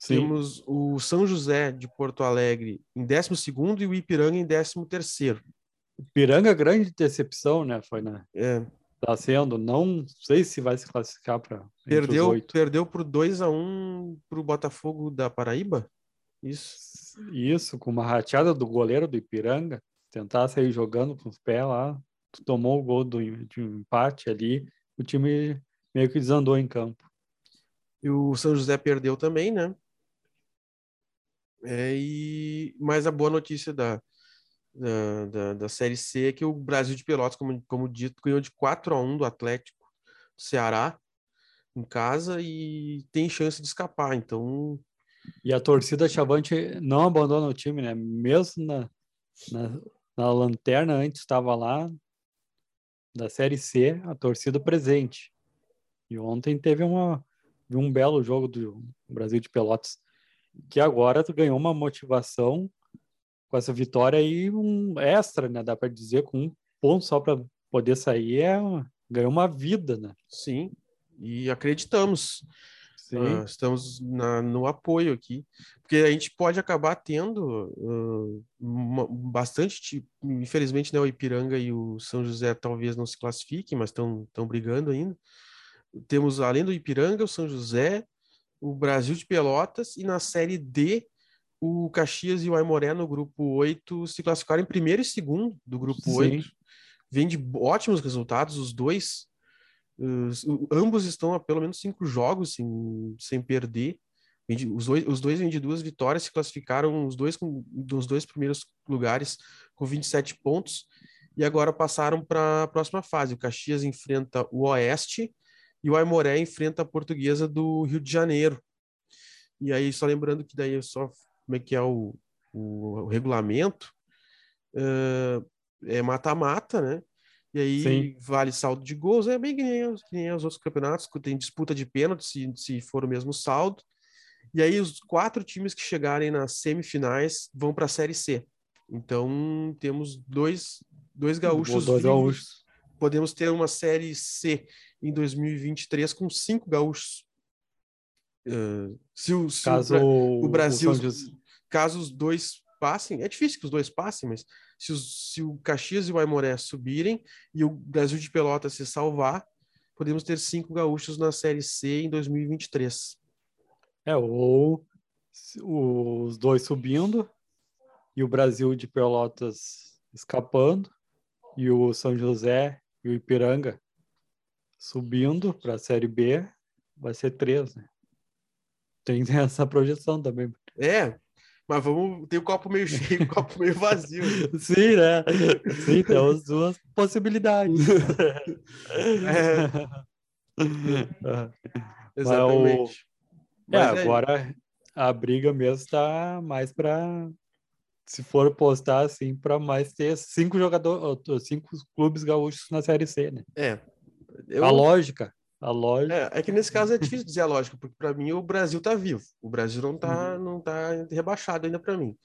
S1: Sim. Temos o São José de Porto Alegre em 12 e o Ipiranga em 13.
S2: Ipiranga, grande decepção, né? Foi, né?
S1: É.
S2: Tá sendo, não sei se vai se classificar para
S1: perdeu perdeu por 2 a 1 um para o Botafogo da Paraíba. Isso.
S2: Isso, com uma rateada do goleiro do Ipiranga, tentar sair jogando com os pés lá, tomou o gol do, de um empate ali, o time meio que desandou em campo.
S1: E o São José perdeu também, né? É, e mais a boa notícia da, da, da, da, Série C é que o Brasil de Pelotas, como, como dito, ganhou de 4 a 1 do Atlético do Ceará em casa e tem chance de escapar. Então.
S2: E a torcida Chavante não abandona o time, né? Mesmo na, na, na lanterna antes estava lá da Série C, a torcida presente. E ontem teve uma, um belo jogo do Brasil de Pelotas, que agora ganhou uma motivação com essa vitória aí um extra, né? Dá para dizer com um ponto só para poder sair é ganhou uma vida, né?
S1: Sim. E acreditamos. Uh, estamos na, no apoio aqui, porque a gente pode acabar tendo uh, uma, bastante, infelizmente, né, o Ipiranga e o São José talvez não se classifiquem, mas estão brigando ainda. Temos, além do Ipiranga, o São José, o Brasil de Pelotas, e na Série D o Caxias e o Aimoré no grupo 8 se classificaram em primeiro e segundo do grupo Sim. 8. Vem de ótimos resultados, os dois. Uh, ambos estão a pelo menos cinco jogos sem, sem perder. Os dois, os dois vêm de duas vitórias, se classificaram os dois com, dos dois primeiros lugares com 27 pontos e agora passaram para a próxima fase. O Caxias enfrenta o Oeste e o Aimoré enfrenta a Portuguesa do Rio de Janeiro. E aí, só lembrando que daí só como é que é o, o, o regulamento, uh, é mata-mata, né? E aí Sim. vale saldo de gols, é bem que nem, que nem os outros campeonatos, que tem disputa de pênalti, se, se for o mesmo saldo. E aí os quatro times que chegarem nas semifinais vão para a Série C. Então temos dois, dois gaúchos.
S2: Dois gaúchos.
S1: Podemos ter uma Série C em 2023 com cinco gaúchos. Uh, se o, se
S2: Caso o,
S1: o Brasil, o caso os dois passem, é difícil que os dois passem, mas se, os, se o Caxias e o Aimoré subirem e o Brasil de Pelotas se salvar, podemos ter cinco gaúchos na Série C em 2023.
S2: É, ou os dois subindo e o Brasil de Pelotas escapando e o São José e o Ipiranga subindo para a Série B, vai ser três, né? Tem essa projeção também.
S1: É, mas vamos ter o copo meio cheio, o copo meio vazio.
S2: Sim, né? Sim, temos duas possibilidades. É.
S1: Exatamente.
S2: O... É, agora a briga mesmo está mais para se for postar assim para mais ter cinco jogadores, cinco clubes gaúchos na série C, né?
S1: É.
S2: Eu... A lógica a lógica.
S1: É, é, que nesse caso é difícil dizer a lógica, porque para mim o Brasil tá vivo. O Brasil não tá, uhum. não tá rebaixado ainda para mim.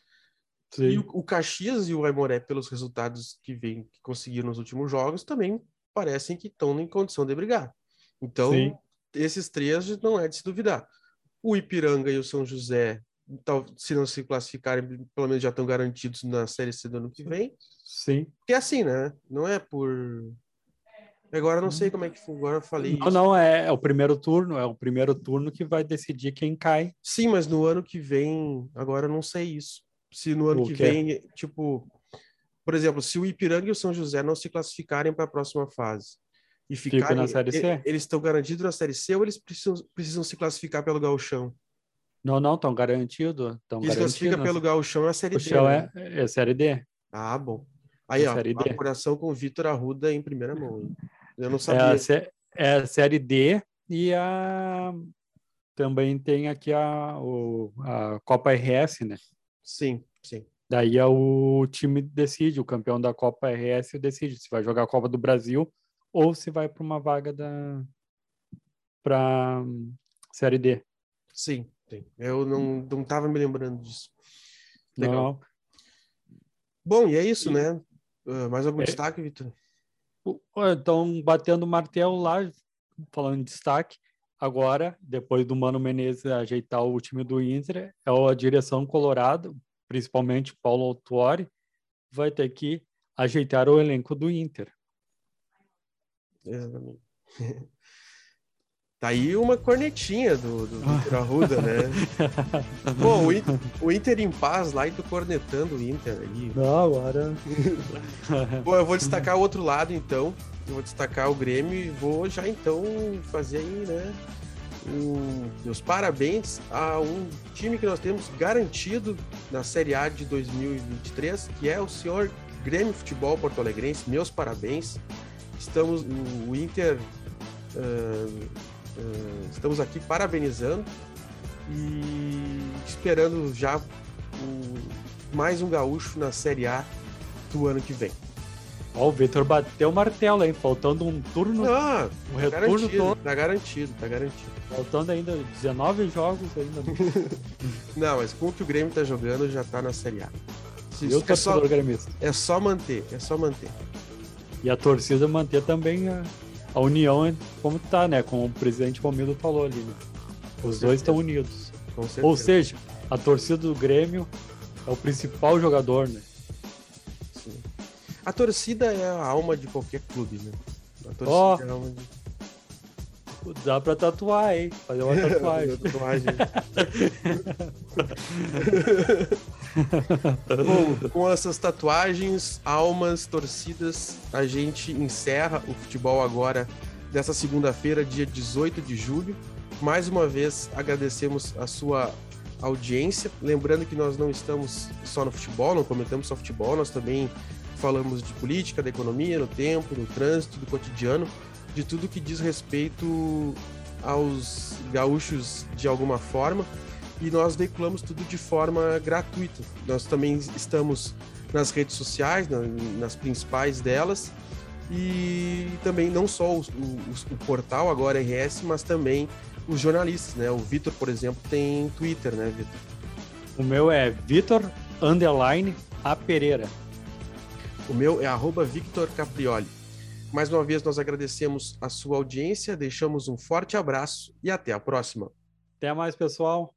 S1: Sim. E o, o, Caxias e o Aimoré, pelos resultados que, vem, que conseguiram nos últimos jogos, também parecem que estão em condição de brigar. Então, Sim. esses três não é de se duvidar. O Ipiranga e o São José, se não se classificarem, pelo menos já estão garantidos na Série C do ano que vem.
S2: Sim.
S1: Porque é assim, né? Não é por Agora não sei como é que foi, agora eu falei
S2: Não, isso. não, é, é, o primeiro turno, é o primeiro turno que vai decidir quem cai.
S1: Sim, mas no ano que vem, agora eu não sei isso. Se no ano o que quê? vem, tipo, por exemplo, se o Ipiranga e o São José não se classificarem para a próxima fase e ficarem
S2: na série C,
S1: eles estão garantidos na série C ou eles precisam, precisam se classificar pelo gauchão?
S2: Não, não, estão garantidos.
S1: Eles classificam pelo gauchão é a série
S2: o
S1: D.
S2: O né? é, é série D.
S1: Ah, bom. Aí, é ó, a apuração com o Vitor Arruda em primeira mão. Hein? Eu não
S2: sabia. É a, é a série D e a também tem aqui a, o, a Copa RS, né?
S1: Sim, sim.
S2: Daí é o time decide, o campeão da Copa RS decide se vai jogar a Copa do Brasil ou se vai para uma vaga da para Série D.
S1: Sim, sim. Eu não não estava me lembrando disso. Legal. Não. Bom, e é isso, né? Uh, mais algum é... destaque, Vitor?
S2: Então, batendo martelo lá, falando em destaque, agora, depois do Mano Menezes ajeitar o time do Inter, é a direção colorada, principalmente Paulo Autuori, vai ter que ajeitar o elenco do Inter.
S1: Exatamente. Tá aí uma cornetinha do, do Vitor Arruda, né? Pô, o Inter, o Inter, em paz lá e tu cornetando o Inter aí.
S2: Não, agora.
S1: Pô, eu vou destacar o outro lado então. Eu vou destacar o Grêmio e vou já então fazer aí, né? Um, meus parabéns a um time que nós temos garantido na Série A de 2023, que é o senhor Grêmio Futebol Porto Alegrense. Meus parabéns. Estamos, o Inter. Uh, Uh, estamos aqui parabenizando e esperando já o, mais um gaúcho na Série A do ano que vem.
S2: Ó, o Vitor bateu o martelo, hein? Faltando um turno.
S1: Ah, um tá retorno garantido, todo. Tá garantido, tá garantido.
S2: Faltando ainda 19 jogos ainda.
S1: Não, mas com o que o Grêmio tá jogando, já tá na Série A.
S2: Eu é só, gremista.
S1: É só manter, é só manter.
S2: E a torcida manter também a, a união como tá, né? Como o presidente Romildo falou ali, né? Os dois estão unidos. Ou seja, a torcida do Grêmio é o principal jogador, né?
S1: Sim. A torcida é a alma de qualquer clube, né? A torcida oh. é a alma de...
S2: Dá pra tatuar, hein? Fazer uma tatuagem. tatuagem.
S1: Bom, com essas tatuagens, almas, torcidas, a gente encerra o futebol agora dessa segunda-feira, dia 18 de julho. Mais uma vez agradecemos a sua audiência. Lembrando que nós não estamos só no futebol, não comentamos só futebol, nós também falamos de política, da economia, no tempo, no trânsito, do cotidiano, de tudo que diz respeito aos gaúchos de alguma forma e nós veiculamos tudo de forma gratuita. Nós também estamos nas redes sociais, nas principais delas, e também não só o, o, o portal agora RS, mas também os jornalistas, né? O Vitor, por exemplo, tem Twitter, né, Vitor?
S2: O meu é Vitor underline a Pereira.
S1: O meu é arroba Victor Caprioli. Mais uma vez nós agradecemos a sua audiência, deixamos um forte abraço e até a próxima.
S2: Até mais, pessoal.